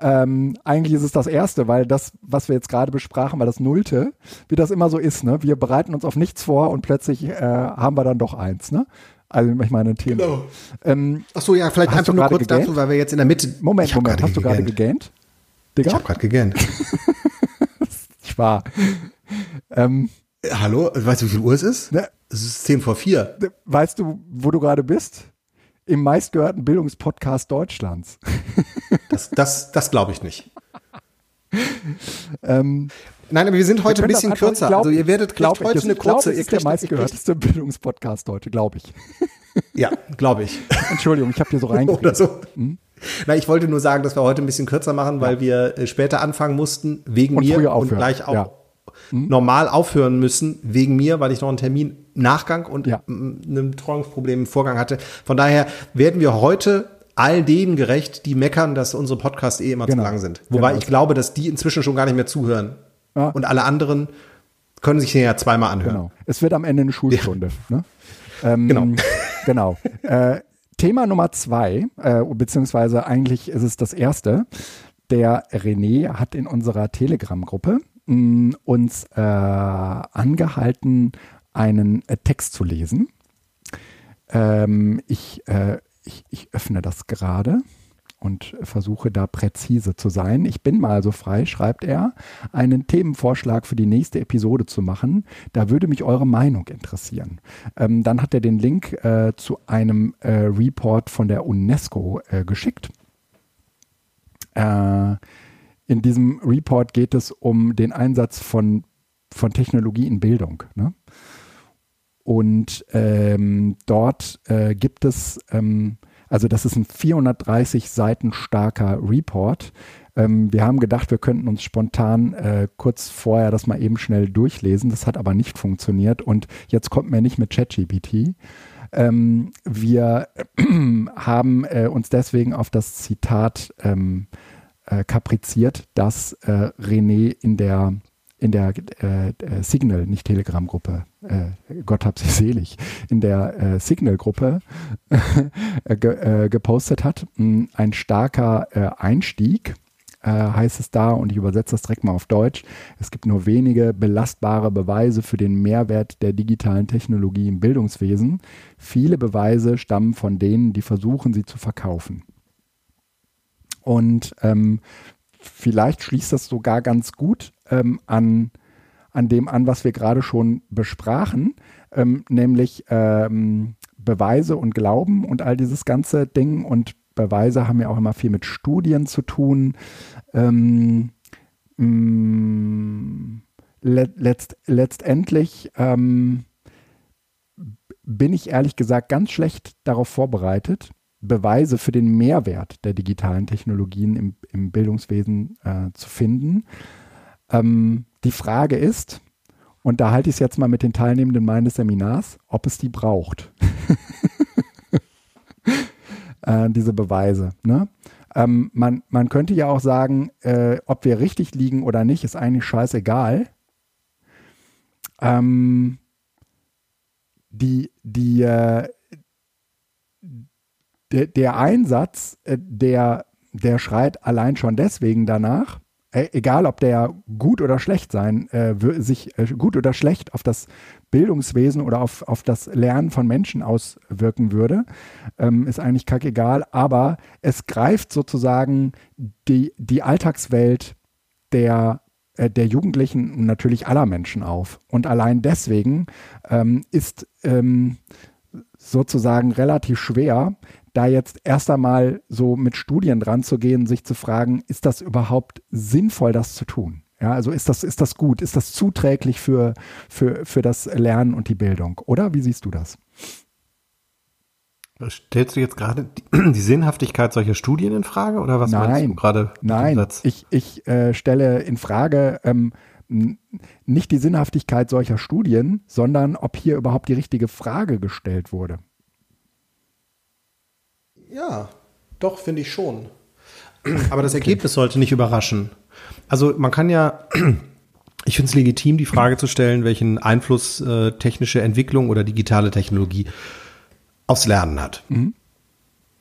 Ähm, eigentlich ist es das erste, weil das, was wir jetzt gerade besprachen, war das nullte, wie das immer so ist. Ne? Wir bereiten uns auf nichts vor und plötzlich äh, haben wir dann doch eins. Ne? Also ich meine ein Thema. Genau. Ähm, Ach so, ja, vielleicht Hast einfach du nur kurz gegähnt? dazu, weil wir jetzt in der Mitte. Moment, Moment, hast du gerade gegähnt? Digga, Ich habe gerade gegähnt. ich war. ähm, Äh, Hallo, weißt du, wie viel Uhr es ist? ne, Es ist 10 vor 4. weißt du, wo du gerade bist? Im meistgehörten Bildungspodcast Deutschlands. Das, das, das glaube ich nicht. Ähm, Nein, aber wir sind heute ein können das bisschen kürzer. glaub- also ihr werdet glaub heute ich, eine kurze. es ihr ist der kriegt, kriegt, meistgehörteste Bildungspodcast heute, glaube ich. ja, glaube ich. Entschuldigung, ich habe hier so Oder reingeredet. so. Na, ich wollte nur sagen, dass wir heute ein bisschen kürzer machen, weil wir äh, später anfangen mussten, wegen Und mir und gleich auch ja. normal aufhören müssen, wegen mir, weil ich noch einen Termin Nachgang und Ja. ein Betreuungsproblem im Vorgang hatte. Von daher werden wir heute all denen gerecht, die meckern, dass unsere Podcasts eh immer Genau. zu lang sind. Wobei Genau. ich glaube, dass die inzwischen schon gar nicht mehr zuhören. Ja. Und alle anderen können sich den ja zweimal anhören. Genau. Es wird am Ende eine Schulstunde. Ne? Ähm, Genau. genau. Äh, Thema Nummer zwei, äh, beziehungsweise eigentlich ist es das erste. Der René hat in unserer Telegram-Gruppe mh, uns äh, angehalten, einen äh, Text zu lesen. Ähm, ich, äh, ich, ich öffne das gerade und versuche da präzise zu sein. Ich bin mal so frei, schreibt er, einen Themenvorschlag für die nächste Episode zu machen. Da würde mich eure Meinung interessieren. Ähm, dann hat er den Link äh, zu einem äh, Report von der UNESCO äh, geschickt. Äh, in diesem Report geht es um den Einsatz von, von Technologie in Bildung. Ne? Und ähm, dort äh, gibt es, ähm, also das ist ein 430 Seiten starker Report. Ähm, wir haben gedacht, wir könnten uns spontan äh, kurz vorher das mal eben schnell durchlesen. Das hat aber nicht funktioniert und jetzt kommt mir nicht mit ChatGPT. Ähm, wir haben äh, uns deswegen auf das Zitat ähm, äh, kapriziert, das äh, René in der in der äh, äh, Signal, nicht Telegram-Gruppe, äh, Gott hab sie selig, in der äh, Signal-Gruppe äh, ge, äh, gepostet hat. Mh, Ein starker Einstieg heißt es da und ich übersetze das direkt mal auf Deutsch. Es gibt nur wenige belastbare Beweise für den Mehrwert der digitalen Technologie im Bildungswesen. Viele Beweise stammen von denen, die versuchen, sie zu verkaufen. Und ähm, vielleicht schließt das sogar ganz gut ähm, an, an dem an, was wir gerade schon besprachen, ähm, nämlich ähm, Beweise und Glauben und all dieses ganze Ding. Und Beweise haben ja auch immer viel mit Studien zu tun. Ähm, mm, letzt, letztendlich ähm, bin ich ehrlich gesagt ganz schlecht darauf vorbereitet, Beweise für den Mehrwert der digitalen Technologien im, im Bildungswesen äh, zu finden. Ähm, die Frage ist, und da halte ich es jetzt mal mit den Teilnehmenden meines Seminars, ob es die braucht. äh, diese Beweise. Ne? Ähm, man, man könnte ja auch sagen, äh, ob wir richtig liegen oder nicht, ist eigentlich scheißegal. Ähm, die, die, äh, der, der Einsatz, äh, der, der schreit allein schon deswegen danach, egal ob der gut oder schlecht sein, äh, sich äh, gut oder schlecht auf das Bildungswesen oder auf, auf das Lernen von Menschen auswirken würde, ähm, ist eigentlich kackegal, aber es greift sozusagen die, die Alltagswelt der äh, der Jugendlichen und natürlich aller Menschen auf. Und allein deswegen ähm, ist ähm, sozusagen relativ schwer, da jetzt erst einmal so mit Studien dran zu gehen, sich zu fragen, ist das überhaupt sinnvoll, das zu tun? Ja, also ist das, ist das gut? Ist das zuträglich für, für, für das Lernen und die Bildung? Oder wie siehst du das? Stellst du jetzt gerade die, die, Sinnhaftigkeit solcher Studien in Frage oder was nein, meinst du gerade? Nein, ich, ich äh, stelle in Frage ähm, nicht die Sinnhaftigkeit solcher Studien, sondern ob hier überhaupt die richtige Frage gestellt wurde. Ja, doch, finde ich schon. Aber das Ergebnis sollte nicht überraschen. Also man kann ja, ich finde es legitim, die Frage zu stellen, welchen Einfluss äh, technische Entwicklung oder digitale Technologie aufs Lernen hat. Mhm.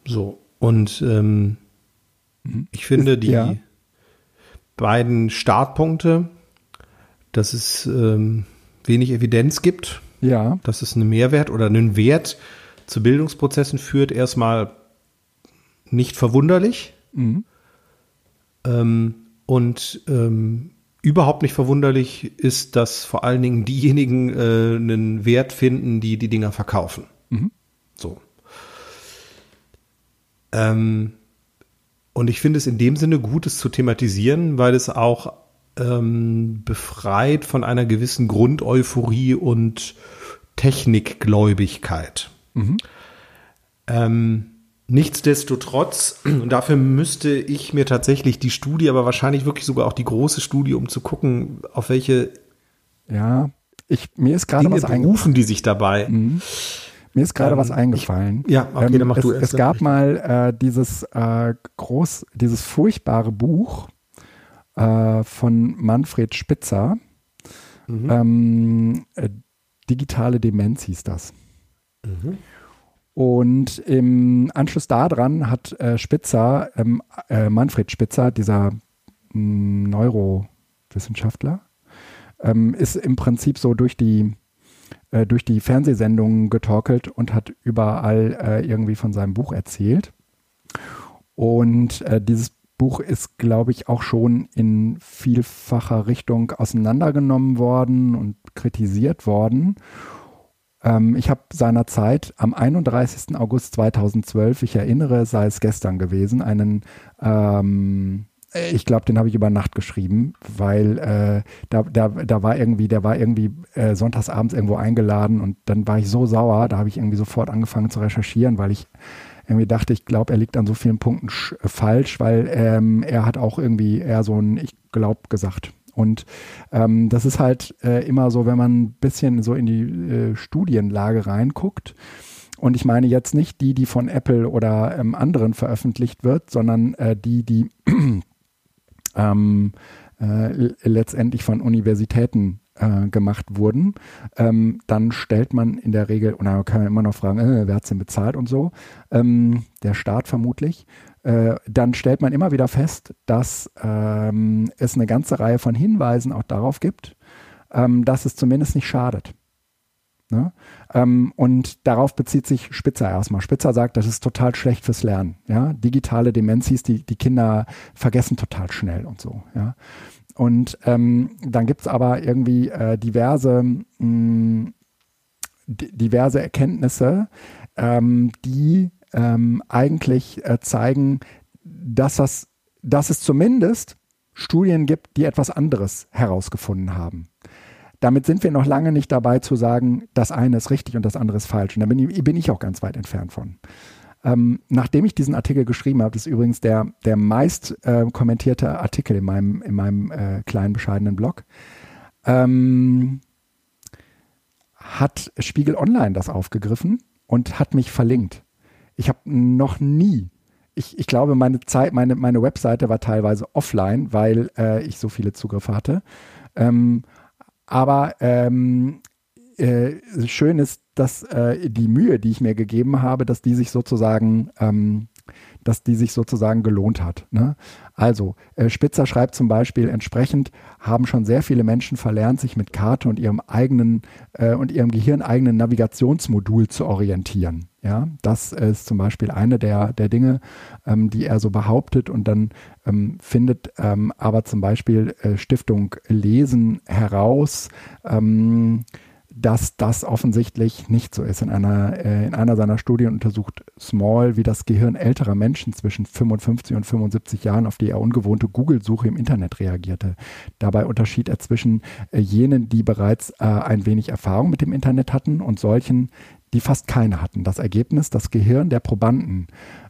So, und ähm, mhm. ich finde die ja. beiden Startpunkte, dass es ähm, wenig Evidenz gibt, ja. dass es einen Mehrwert oder einen Wert zu Bildungsprozessen führt, erstmal nicht verwunderlich. Mhm. Ähm, und ähm, überhaupt nicht verwunderlich ist, dass vor allen Dingen diejenigen äh, einen Wert finden, die die Dinger verkaufen. Mhm. So. Ähm, und ich finde es in dem Sinne gut, es zu thematisieren, weil es auch ähm, befreit von einer gewissen Grundeuphorie und Technikgläubigkeit. Mhm. Ähm, Nichtsdestotrotz, und dafür müsste ich mir tatsächlich die Studie, aber wahrscheinlich wirklich sogar auch die große Studie, um zu gucken, auf welche ja, ich, mir ist gerade was berufen die sich dabei. Mhm. Mir ist gerade ähm, was eingefallen. Ich, ja, okay, ähm, dann mach es, du erst. Es gab mal äh, dieses äh, groß, dieses furchtbare Buch äh, von Manfred Spitzer. Mhm. Ähm, äh, digitale Demenz hieß das. Mhm. Und im Anschluss daran hat äh, Spitzer, ähm, äh, Manfred Spitzer, dieser hm, Neurowissenschaftler, ähm, ist im Prinzip so durch die äh, durch die Fernsehsendungen getorkelt und hat überall äh, irgendwie von seinem Buch erzählt. Und äh, dieses Buch ist, glaube ich, auch schon in vielfacher Richtung auseinandergenommen worden und kritisiert worden. Ähm, ich habe seinerzeit am 31. August 2012, ich erinnere, sei es gestern gewesen, einen ähm, ich glaube, den habe ich über Nacht geschrieben, weil äh, da, da, da war irgendwie, der war irgendwie äh, sonntagsabends irgendwo eingeladen und dann war ich so sauer, da habe ich irgendwie sofort angefangen zu recherchieren, weil ich irgendwie dachte, ich glaube, er liegt an so vielen Punkten falsch, weil ähm, er hat auch irgendwie eher so ein Ich glaub gesagt. Und ähm, das ist halt äh, immer so, wenn man ein bisschen so in die äh, Studienlage reinguckt. Und ich meine jetzt nicht die, die von Apple oder ähm, anderen veröffentlicht wird, sondern äh, die, die ähm, äh, letztendlich von Universitäten äh, gemacht wurden, ähm, dann stellt man in der Regel, und dann kann man immer noch fragen, äh, wer hat es denn bezahlt und so, ähm, der Staat vermutlich, äh, dann stellt man immer wieder fest, dass ähm, es eine ganze Reihe von Hinweisen auch darauf gibt, ähm, dass es zumindest nicht schadet. Ne? Ähm, und darauf bezieht sich Spitzer erstmal. Spitzer sagt, das ist total schlecht fürs Lernen. Ja? Digitale Demenz hieß, die, die Kinder vergessen total schnell und so. Ja? Und ähm, dann gibt es aber irgendwie äh, diverse, mh, diverse Erkenntnisse, ähm, die ähm, eigentlich äh, zeigen, dass, das, dass es zumindest Studien gibt, die etwas anderes herausgefunden haben. Damit sind wir noch lange nicht dabei zu sagen, das eine ist richtig und das andere ist falsch. Und da bin ich, bin ich auch ganz weit entfernt von. Ähm, nachdem ich diesen Artikel geschrieben habe, das ist übrigens der, der meist äh, kommentierte Artikel in meinem, in meinem äh, kleinen, bescheidenen Blog, ähm, hat Spiegel Online das aufgegriffen und hat mich verlinkt. Ich habe noch nie, ich, ich glaube, meine Zeit, meine, meine Webseite war teilweise offline, weil äh, ich so viele Zugriffe hatte. Ähm, aber ähm, äh, schön ist, dass äh, die Mühe, die ich mir gegeben habe, dass die sich sozusagen, ähm, dass die sich sozusagen gelohnt hat. Ne? Also äh, Spitzer schreibt zum Beispiel entsprechend haben schon sehr viele Menschen verlernt, sich mit Karte und ihrem eigenen äh, und ihrem gehirneigenen Navigationsmodul zu orientieren. Ja, das ist zum Beispiel eine der, der Dinge, ähm, die er so behauptet und dann ähm, findet ähm, aber zum Beispiel äh, Stiftung Lesen heraus, ähm, dass das offensichtlich nicht so ist. In einer, äh, in einer seiner Studien untersucht Small, wie das Gehirn älterer Menschen zwischen 55 und 75 Jahren auf die eher ungewohnte Google-Suche im Internet reagierte. Dabei unterschied er zwischen äh, jenen, die bereits äh, ein wenig Erfahrung mit dem Internet hatten und solchen, die fast keine hatten. Das Ergebnis, das Gehirn der Probanden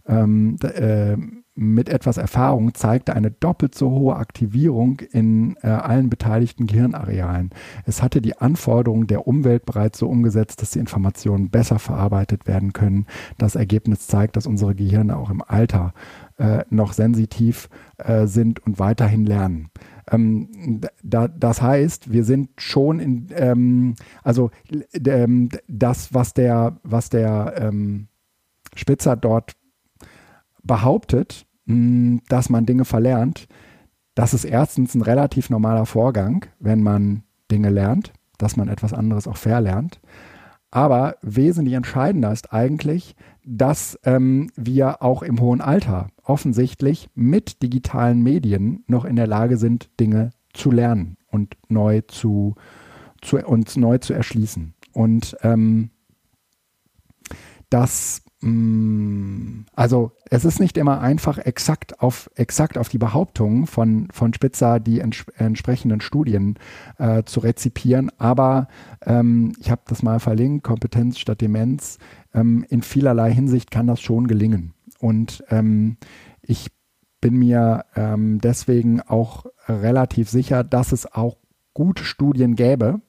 ähm, äh, mit etwas Erfahrung zeigte eine doppelt so hohe Aktivierung in äh, allen beteiligten Gehirnarealen. Es hatte die Anforderungen der Umwelt bereits so umgesetzt, dass die Informationen besser verarbeitet werden können. Das Ergebnis zeigt, dass unsere Gehirne auch im Alter äh, noch sensitiv äh, sind und weiterhin lernen. Ähm, da, das heißt, wir sind schon in, ähm, also ähm, das, was der, was der ähm, Spitzer dort behauptet, mh, dass man Dinge verlernt, das ist erstens ein relativ normaler Vorgang, wenn man Dinge lernt, dass man etwas anderes auch verlernt. Aber wesentlich entscheidender ist eigentlich, dass ähm, wir auch im hohen Alter offensichtlich mit digitalen Medien noch in der Lage sind, Dinge zu lernen und neu zu, zu uns neu zu erschließen. Und ähm, das Mm, also es ist nicht immer einfach, exakt auf, exakt auf die Behauptungen von, von Spitzer die ents entsprechenden Studien äh, zu rezipieren, aber ähm, ich habe das mal verlinkt, Kompetenz statt Demenz, ähm, in vielerlei Hinsicht kann das schon gelingen. Und ähm, ich bin mir ähm, deswegen auch relativ sicher, dass es auch gute Studien gäbe,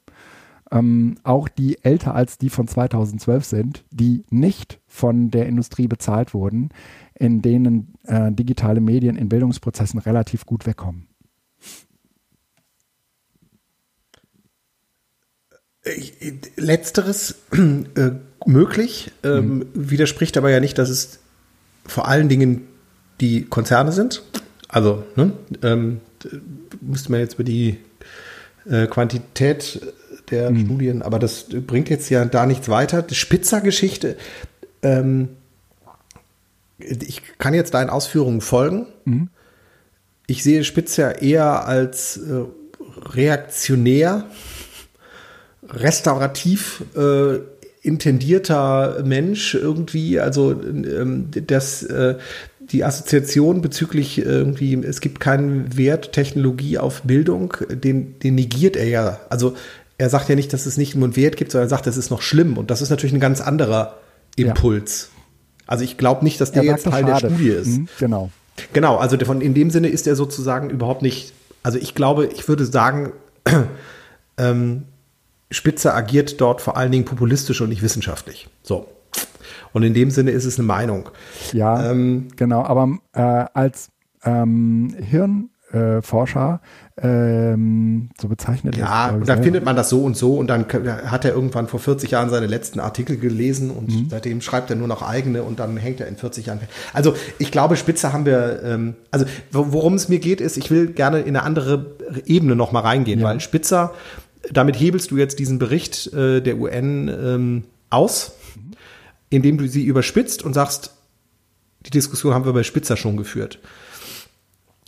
ähm, auch die älter als die von 2012 sind, die nicht von der Industrie bezahlt wurden, in denen äh, digitale Medien in Bildungsprozessen relativ gut wegkommen. Letzteres äh, möglich, ähm, mhm. widerspricht aber ja nicht, dass es vor allen Dingen die Konzerne sind. Also ne, ähm, müsste man jetzt über die äh, Quantität der mhm. Studien, aber das bringt jetzt ja da nichts weiter. Die Spitzer-Geschichte, ähm, ich kann jetzt deinen Ausführungen folgen. Mhm. Ich sehe Spitzer eher als äh, reaktionär, restaurativ äh, intendierter Mensch irgendwie. Also ähm, das, äh, die Assoziation bezüglich irgendwie, es gibt keinen Wert Technologie auf Bildung, den, den negiert er ja. Also er sagt ja nicht, dass es nicht nur einen Wert gibt, sondern er sagt, es ist noch schlimm. Und das ist natürlich ein ganz anderer Impuls. Ja. Also ich glaube nicht, dass der jetzt Teil der Studie ist. Mhm, genau. Genau, also von, in dem Sinne ist er sozusagen überhaupt nicht, also ich glaube, ich würde sagen, ähm, Spitzer agiert dort vor allen Dingen populistisch und nicht wissenschaftlich. So. Und in dem Sinne ist es eine Meinung. Ja, ähm, genau, aber äh, als ähm, Hirn, äh, Forscher, ähm, so bezeichnet. Ja, und da findet man das so und so und dann hat er irgendwann vor 40 Jahren seine letzten Artikel gelesen und mhm. seitdem schreibt er nur noch eigene und dann hängt er in 40 Jahren. Also ich glaube, Spitze haben wir, ähm, also worum es mir geht, ist, ich will gerne in eine andere Ebene nochmal reingehen, ja. weil Spitzer, damit hebelst du jetzt diesen Bericht äh, der UN ähm, aus, mhm. indem du sie überspitzt und sagst, die Diskussion haben wir bei Spitzer schon geführt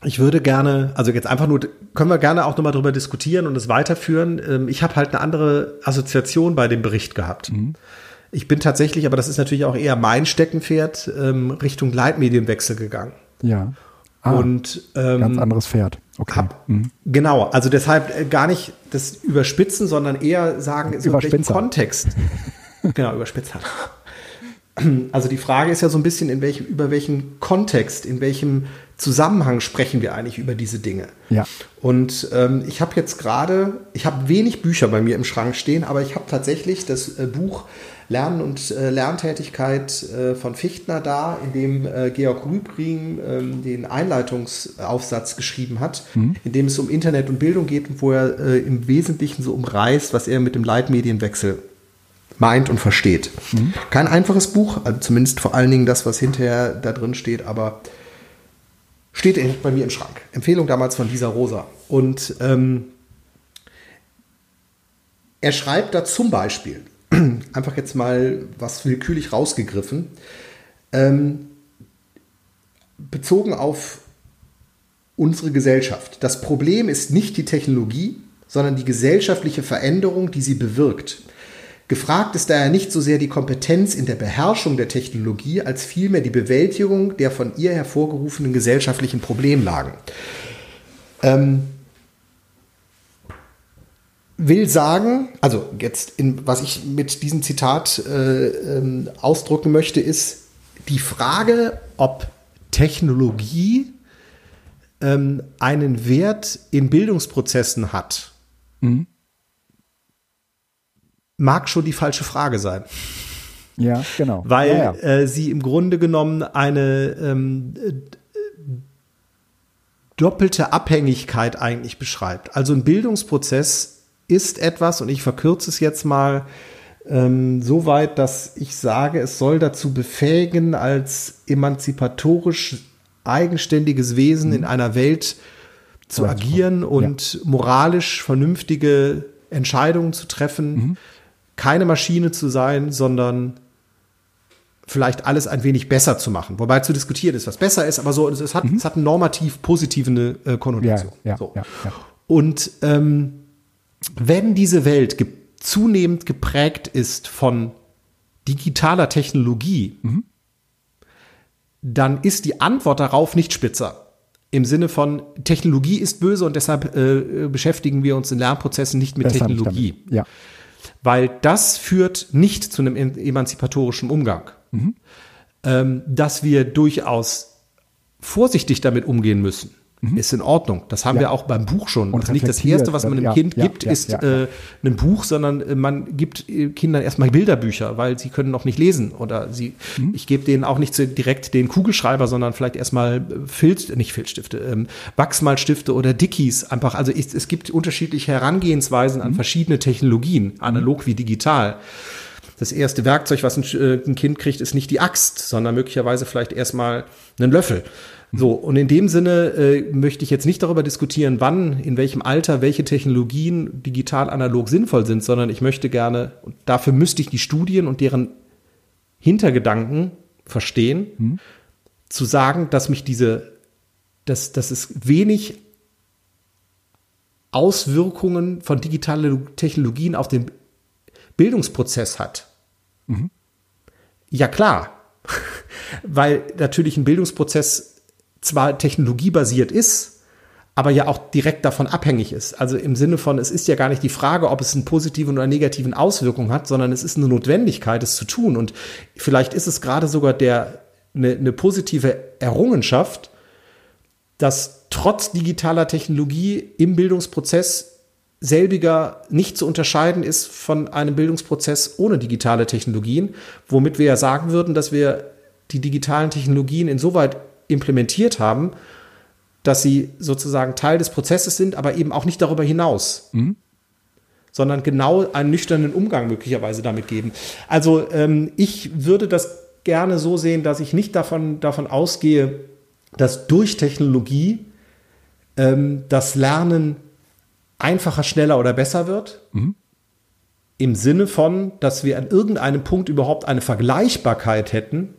ich würde gerne, also jetzt einfach nur, können wir gerne auch nochmal drüber diskutieren und es weiterführen. Ähm, ich habe halt eine andere Assoziation bei dem Bericht gehabt. Mhm. ich bin tatsächlich, aber das ist natürlich auch eher mein Steckenpferd, ähm, Richtung Leitmedienwechsel gegangen. Ja. Ah, und ähm, ganz anderes Pferd. Okay. Hab, mhm. Genau, also deshalb äh, gar nicht das überspitzen, sondern eher sagen, so in welchem Kontext. genau, überspitzer. Also die Frage ist ja so ein bisschen, in welchem, über welchen Kontext, in welchem Zusammenhang sprechen wir eigentlich über diese Dinge. Ja. Und ähm, ich habe jetzt gerade, ich habe wenig Bücher bei mir im Schrank stehen, aber ich habe tatsächlich das äh, Buch Lernen und äh, Lerntätigkeit äh, von Fichtner da, in dem äh, Georg Rübring ähm, den Einleitungsaufsatz geschrieben hat, mhm. in dem es um Internet und Bildung geht und wo er äh, im Wesentlichen so umreißt, was er mit dem Leitmedienwechsel meint und versteht. Mhm. Kein einfaches Buch, also zumindest vor allen Dingen das, was hinterher da drin steht, aber steht bei mir im Schrank. Empfehlung damals von Lisa Rosa. Und ähm, er schreibt da zum Beispiel, einfach jetzt mal was willkürlich rausgegriffen, ähm, bezogen auf unsere Gesellschaft. Das Problem ist nicht die Technologie, sondern die gesellschaftliche Veränderung, die sie bewirkt. Gefragt ist daher nicht so sehr die Kompetenz in der Beherrschung der Technologie, als vielmehr die Bewältigung der von ihr hervorgerufenen gesellschaftlichen Problemlagen. Ähm, will sagen, also jetzt, in, was ich mit diesem Zitat äh, ähm, ausdrücken möchte, ist die Frage, ob Technologie ähm, einen Wert in Bildungsprozessen hat, mhm. Mag schon die falsche Frage sein. Ja, genau. Weil ja, ja. Äh, sie im Grunde genommen eine ähm, doppelte Abhängigkeit eigentlich beschreibt. Also ein Bildungsprozess ist etwas, und ich verkürze es jetzt mal, ähm, so weit, dass ich sage, es soll dazu befähigen, als emanzipatorisch eigenständiges Wesen mhm. in einer Welt zu agieren und ja. moralisch vernünftige Entscheidungen zu treffen, mhm. Keine Maschine zu sein, sondern vielleicht alles ein wenig besser zu machen. Wobei zu diskutieren ist, was besser ist, aber so, es hat, mhm. es hat eine normativ positive äh, Konnotation. Ja, so. Und ähm, wenn diese Welt ge zunehmend geprägt ist von digitaler Technologie, mhm. dann ist die Antwort darauf nicht spitzer. Im Sinne von Technologie ist böse und deshalb äh, beschäftigen wir uns in Lernprozessen nicht mit Besser Technologie. Ja. Weil das führt nicht zu einem emanzipatorischen Umgang. Mhm. Ähm, dass wir durchaus vorsichtig damit umgehen müssen mhm. ist in Ordnung. Das haben ja. wir auch beim Buch schon. Und also nicht das Erste, was man einem ja, Kind ja, gibt, ist äh, ein Buch, sondern äh, man gibt äh, Kindern erstmal Bilderbücher, weil sie können noch nicht lesen. Oder sie, mhm. ich gebe denen auch nicht direkt den Kugelschreiber, sondern vielleicht erstmal Filz, nicht Filzstifte, ähm, Wachsmalstifte oder Dickies. Einfach, also ich, es gibt unterschiedliche Herangehensweisen an mhm. verschiedene Technologien, analog wie digital das erste Werkzeug, was äh, ein, Kind kriegt, ist nicht die Axt, sondern möglicherweise vielleicht erstmal einen Löffel. So, und in dem Sinne äh, möchte ich jetzt nicht darüber diskutieren, wann, in welchem Alter, welche Technologien digital analog sinnvoll sind, sondern ich möchte gerne, und dafür müsste ich die Studien und deren Hintergedanken verstehen, mhm. zu sagen, dass mich diese, dass, dass es wenig Auswirkungen von digitalen Technologien auf den Bildungsprozess hat. Mhm. Ja klar, weil natürlich ein Bildungsprozess zwar technologiebasiert ist, aber ja auch direkt davon abhängig ist. Also im Sinne von, es ist ja gar nicht die Frage, ob es einen positiven oder negativen Auswirkungen hat, sondern es ist eine Notwendigkeit, es zu tun. Und vielleicht ist es gerade sogar der, eine, eine positive Errungenschaft, dass trotz digitaler Technologie im Bildungsprozess selbiger nicht zu unterscheiden ist von einem Bildungsprozess ohne digitale Technologien, womit wir ja sagen würden, dass wir die digitalen Technologien insoweit implementiert haben, dass sie sozusagen Teil des Prozesses sind, aber eben auch nicht darüber hinaus. Mhm. Sondern genau einen nüchternen Umgang möglicherweise damit geben. Also ähm, ich würde das gerne so sehen, dass ich nicht davon, davon ausgehe, dass durch Technologie ähm, das Lernen einfacher, schneller oder besser wird. Mhm. Im Sinne von, dass wir an irgendeinem Punkt überhaupt eine Vergleichbarkeit hätten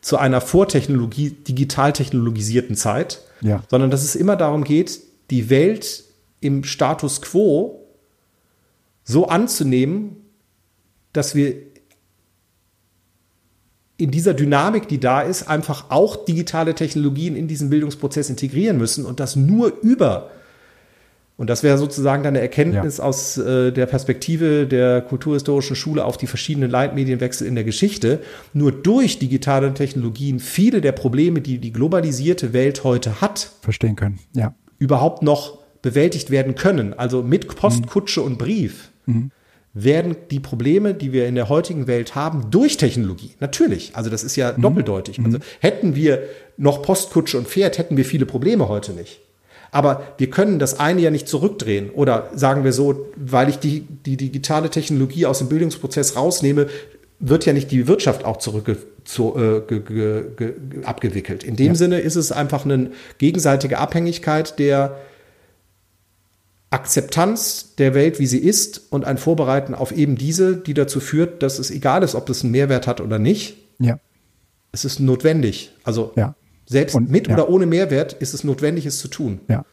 zu einer vortechnologie, digital technologisierten Zeit, ja. sondern dass es immer darum geht, die Welt im Status quo so anzunehmen, dass wir in dieser Dynamik, die da ist, einfach auch digitale Technologien in diesen Bildungsprozess integrieren müssen und das nur über und das wäre sozusagen dann eine Erkenntnis ja. aus äh, der Perspektive der kulturhistorischen Schule auf die verschiedenen Leitmedienwechsel in der Geschichte. Nur durch digitale Technologien viele der Probleme, die die globalisierte Welt heute hat, verstehen können. Ja. Überhaupt noch bewältigt werden können. Also mit Post, mhm. Und Brief. Mhm werden die Probleme, die wir in der heutigen Welt haben, durch Technologie. Natürlich. Also das ist ja mhm. doppeldeutig. Also hätten wir noch Postkutsche und Pferd, hätten wir viele Probleme heute nicht. Aber wir können das eine ja nicht zurückdrehen. Oder sagen wir so, weil ich die, die digitale Technologie aus dem Bildungsprozess rausnehme, wird ja nicht die Wirtschaft auch zurück zu, äh, ge, ge, ge, abgewickelt. In dem ja. Sinne ist es einfach eine gegenseitige Abhängigkeit der Akzeptanz der Welt, wie sie ist, und ein Vorbereiten auf eben diese, die dazu führt, dass es egal ist, ob das einen Mehrwert hat oder nicht. Ja. Es ist notwendig. Also ja. Selbst und, mit ja. oder ohne Mehrwert ist es notwendig, es zu tun. Ja.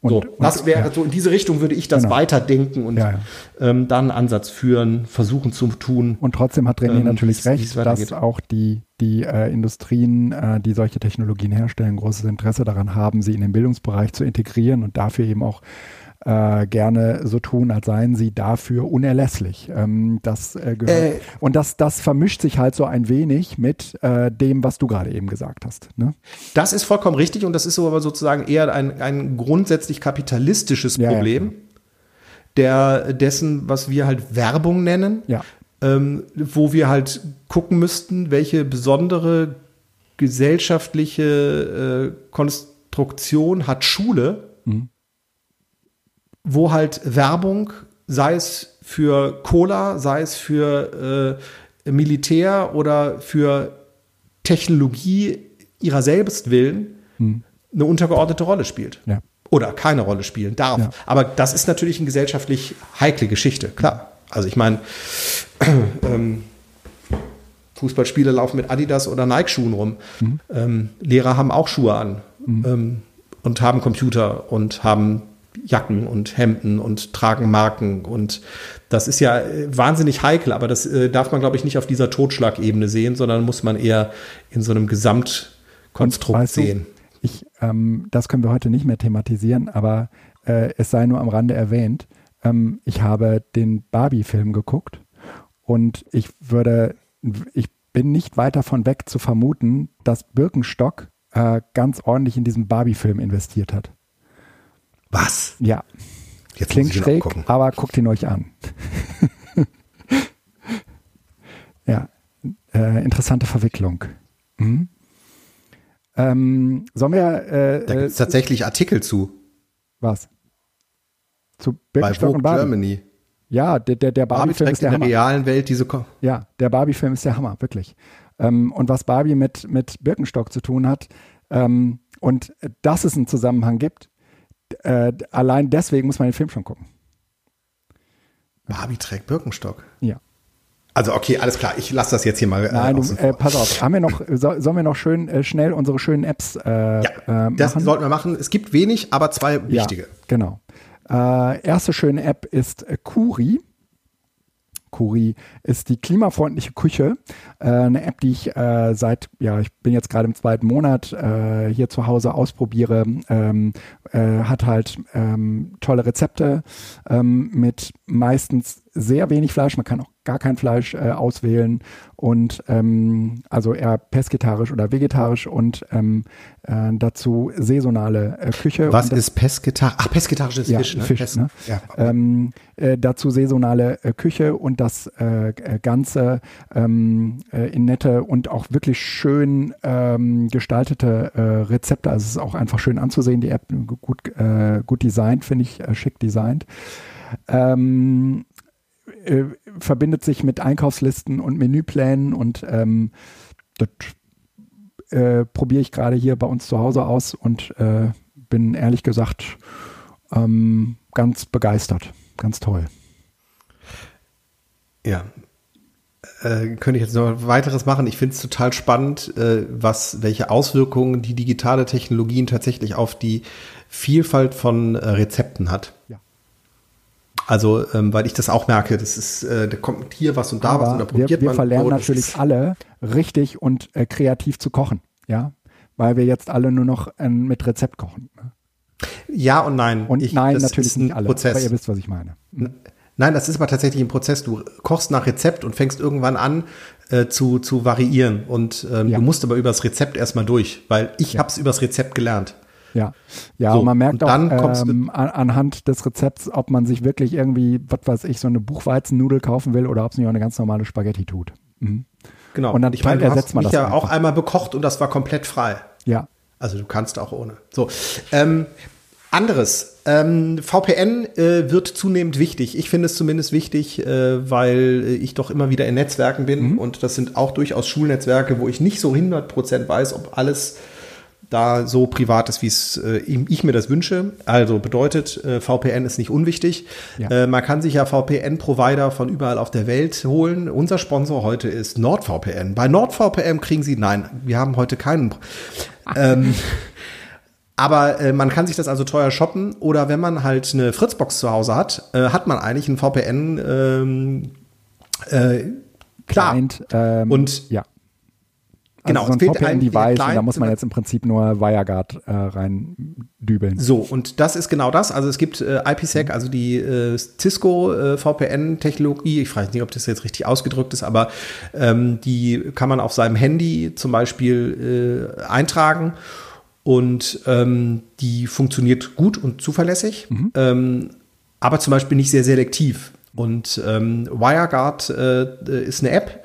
Und, so, das wäre ja. so in diese Richtung würde ich das genau. weiterdenken und ja, ähm, dann einen Ansatz führen, versuchen zu tun. Und trotzdem hat René ähm, natürlich recht, dass auch die, die äh, Industrien, äh, die solche Technologien herstellen, großes Interesse daran haben, sie in den Bildungsbereich zu integrieren und dafür eben auch äh, gerne so tun, als seien sie dafür unerlässlich. Ähm, das äh, gehört. Äh, und das, das vermischt sich halt so ein wenig mit äh, dem, was du gerade eben gesagt hast. Ne? Das ist vollkommen richtig und das ist so aber sozusagen eher ein, ein grundsätzlich kapitalistisches Problem. Ja, der dessen, was wir halt Werbung nennen, ja. ähm, wo wir halt gucken müssten, welche besondere gesellschaftliche äh, Konstruktion hat Schule, mhm wo halt Werbung, sei es für Cola, sei es für äh, Militär oder für Technologie ihrer selbst willen, hm. eine untergeordnete Rolle spielt. Ja. Oder keine Rolle spielen darf. Ja. Aber das ist natürlich eine gesellschaftlich heikle Geschichte, klar. Also ich meine, ähm, Fußballspieler laufen mit Adidas oder Nike-Schuhen rum. Mhm. Ähm, Lehrer haben auch Schuhe an mhm. ähm, und haben Computer und haben Jacken und Hemden und tragen Marken und das ist ja äh, wahnsinnig heikel, aber das äh, darf man, glaube ich, nicht auf dieser Totschlagebene sehen, sondern muss man eher in so einem Gesamtkonstrukt weißt du, sehen. Ich, ähm, das können wir heute nicht mehr thematisieren, aber äh, es sei nur am Rande erwähnt. Ähm, ich habe den Barbie-Film geguckt und ich würde, ich bin nicht weit davon weg zu vermuten, dass Birkenstock äh, ganz ordentlich in diesen Barbie-Film investiert hat. Was? Ja. Jetzt Klingt schräg, aber guckt ihn euch an. ja, äh, interessante Verwicklung. Mhm. Ähm, sollen wir. Äh, da gibt es tatsächlich Artikel zu. Was? Zu Bei Vogue und Barbie. Germany. Ja, der, der, der Barbie-Film Barbie ist der in der Hammer. realen Welt diese. Ko ja, der Barbie-Film ist der Hammer, wirklich. Ähm, und was Barbie mit, mit Birkenstock zu tun hat, ähm, und dass es einen Zusammenhang gibt, äh, allein deswegen muss man den Film schon gucken. Barbie trägt Birkenstock. Ja. Also okay, alles klar. Ich lasse das jetzt hier mal. Äh, Nein, du, äh, pass auf. Haben wir noch? So, sollen wir noch schön äh, schnell unsere schönen Apps? Äh, ja, äh, das sollten wir machen. Es gibt wenig, aber zwei wichtige. Ja, genau. Äh, erste schöne App ist Kuri. Kuri ist die klimafreundliche Küche. Eine App, die ich seit, ja, ich bin jetzt gerade im zweiten Monat hier zu Hause ausprobiere. Ähm, äh, hat halt ähm, tolle Rezepte ähm, mit meistens sehr wenig Fleisch. Man kann auch gar kein Fleisch äh, auswählen und ähm, also eher pesketarisch oder vegetarisch und ähm, äh, dazu saisonale äh, Küche. Was ist pesketarisch? Ach, pesketarisches ja, Fisch, ne? Fisch Pes ne? Ja. Ähm, äh, dazu saisonale äh, Küche und das äh, Ganze ähm, äh, in nette und auch wirklich schön ähm, gestaltete Rezepte. Also es ist auch einfach schön anzusehen, die App gut, äh, gut designt, finde ich, äh, schick designt. Ähm, äh, verbindet sich mit Einkaufslisten und Menüplänen und ähm, das äh, probiere ich gerade hier bei uns zu Hause aus und äh, bin ehrlich gesagt ähm, ganz begeistert. Ganz toll. Ja. Äh, könnte ich jetzt noch weiteres machen? Ich finde es total spannend, was, welche Auswirkungen die digitale Technologien tatsächlich auf die Vielfalt von äh, Rezepten hat. Ja. Also, ähm, weil ich das auch merke, das ist, äh, da kommt hier was und da Aber was und da probiert wir, wir man. verlernen so, das natürlich alle richtig und äh, kreativ zu kochen, ja, weil wir jetzt alle nur noch äh, mit Rezept kochen. Ne? Ja und nein. Und Ich- nein, natürlich ist ein nicht alle, Prozess. aber ihr wisst, was ich meine. Nein, das ist aber tatsächlich ein Prozess. Du kochst nach Rezept und fängst irgendwann an äh, zu, zu variieren. Und ähm, Ja. du musst aber übers Rezept erstmal durch, weil ich hab's übers Rezept gelernt. Ja, ja, So, und man merkt und auch ähm, an, anhand des Rezepts, ob man sich wirklich irgendwie, was weiß ich, so eine Buchweizennudel kaufen will oder ob es nicht auch eine ganz normale Spaghetti tut. Mhm. Genau. Und dann ich meine, ersetzt man das ja auch einfach. einmal bekocht und das war komplett frei. Ja, Also du kannst auch ohne. So. Ähm, anderes. Ähm, VPN äh, wird zunehmend wichtig. Ich finde es zumindest wichtig, äh, weil äh, ich doch immer wieder in Netzwerken bin und das sind auch durchaus Schulnetzwerke, wo ich nicht so 100% weiß, ob alles da so privat ist, wie es äh, ich mir das wünsche. Also bedeutet, äh, VPN ist nicht unwichtig. Ja. Äh, man kann sich ja VPN-Provider von überall auf der Welt holen. Unser Sponsor heute ist NordVPN. Bei NordVPN kriegen Sie, nein, wir haben heute keinen. Ähm, aber äh, man kann sich das also teuer shoppen oder wenn man halt eine Fritzbox zu Hause hat, äh, hat man eigentlich einen VPN. Ähm, äh, klar. Client, ähm, Und ja. Genau, also es so ein fehlt einem der VPN-Device und da muss man jetzt im Prinzip nur WireGuard äh, rein dübeln. So, und das ist genau das. Also es gibt äh, IPsec, also die äh, Cisco äh, VPN-Technologie. Ich weiß nicht, ob das jetzt richtig ausgedrückt ist, aber ähm, die kann man auf seinem Handy zum Beispiel äh, eintragen und ähm, die funktioniert gut und zuverlässig, ähm, aber zum Beispiel nicht sehr selektiv. Und ähm, WireGuard äh, ist eine App,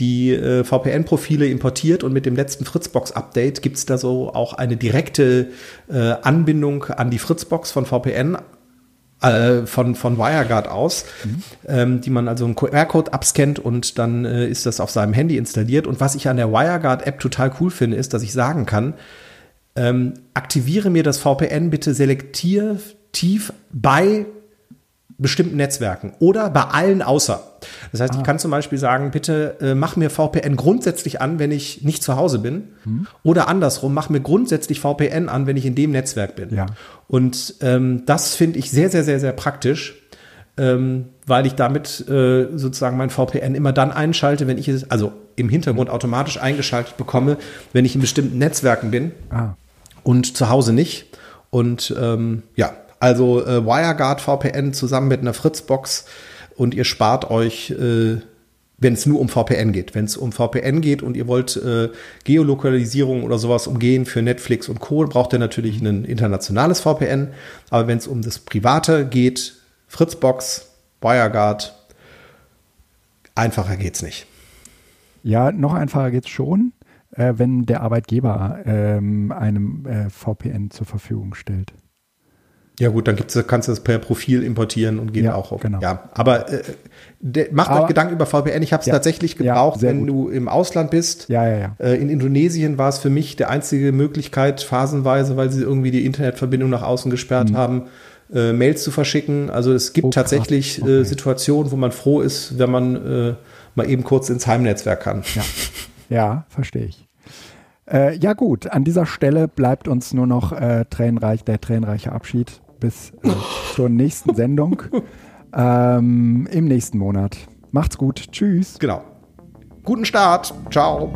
die äh, VPN-Profile importiert und mit dem letzten Fritzbox-Update gibt es da so auch eine direkte äh, Anbindung an die Fritzbox von VPN äh, von, von WireGuard aus, ähm, die man also einen QR-Code abscannt und dann äh, ist das auf seinem Handy installiert. Und was ich an der WireGuard-App total cool finde, ist, dass ich sagen kann, ähm, aktiviere mir das VPN bitte selektiv bei bestimmten Netzwerken oder bei allen außer. Das heißt, ich kann zum Beispiel sagen, bitte äh, mach mir VPN grundsätzlich an, wenn ich nicht zu Hause bin. Oder andersrum, mach mir grundsätzlich VPN an, wenn ich in dem Netzwerk bin. Ja. Und ähm, das finde ich sehr, sehr, sehr, sehr praktisch, ähm, weil ich damit äh, sozusagen mein VPN immer dann einschalte, wenn ich es, also im Hintergrund automatisch eingeschaltet bekomme, wenn ich in bestimmten Netzwerken bin Ah, und zu Hause nicht. Und ähm, ja, also äh, WireGuard VPN zusammen mit einer Fritzbox und ihr spart euch, äh, wenn es nur um VPN geht. Wenn es um VPN geht und ihr wollt äh, Geolokalisierung oder sowas umgehen für Netflix und Co., braucht ihr natürlich ein internationales VPN. Aber wenn es um das Private geht, Fritzbox, WireGuard, einfacher geht's nicht. Ja, noch einfacher geht's schon, äh, wenn der Arbeitgeber ähm, einem äh, VPN zur Verfügung stellt. Ja gut, dann gibt's, kannst du das per Profil importieren und geht Ja, auch auf. genau. Ja, aber äh, der, macht Aber- euch Gedanken über VPN. Ich habe es Ja, tatsächlich ja, gebraucht, sehr wenn gut. du im Ausland bist. Ja, ja, ja. Äh, in Indonesien war es für mich der einzige Möglichkeit, phasenweise, weil sie irgendwie die Internetverbindung nach außen gesperrt haben, äh, Mails zu verschicken. Also es gibt Mhm. Oh, tatsächlich Okay. äh, Situationen, wo man froh ist, wenn man äh, mal eben kurz ins Heimnetzwerk kann. Ja, ja verstehe ich. Äh, ja gut, an dieser Stelle bleibt uns nur noch äh, tränenreich, der tränenreiche Abschied bis äh, zur nächsten Sendung ähm, im nächsten Monat. Macht's gut. Tschüss. Genau. Guten Start. Ciao.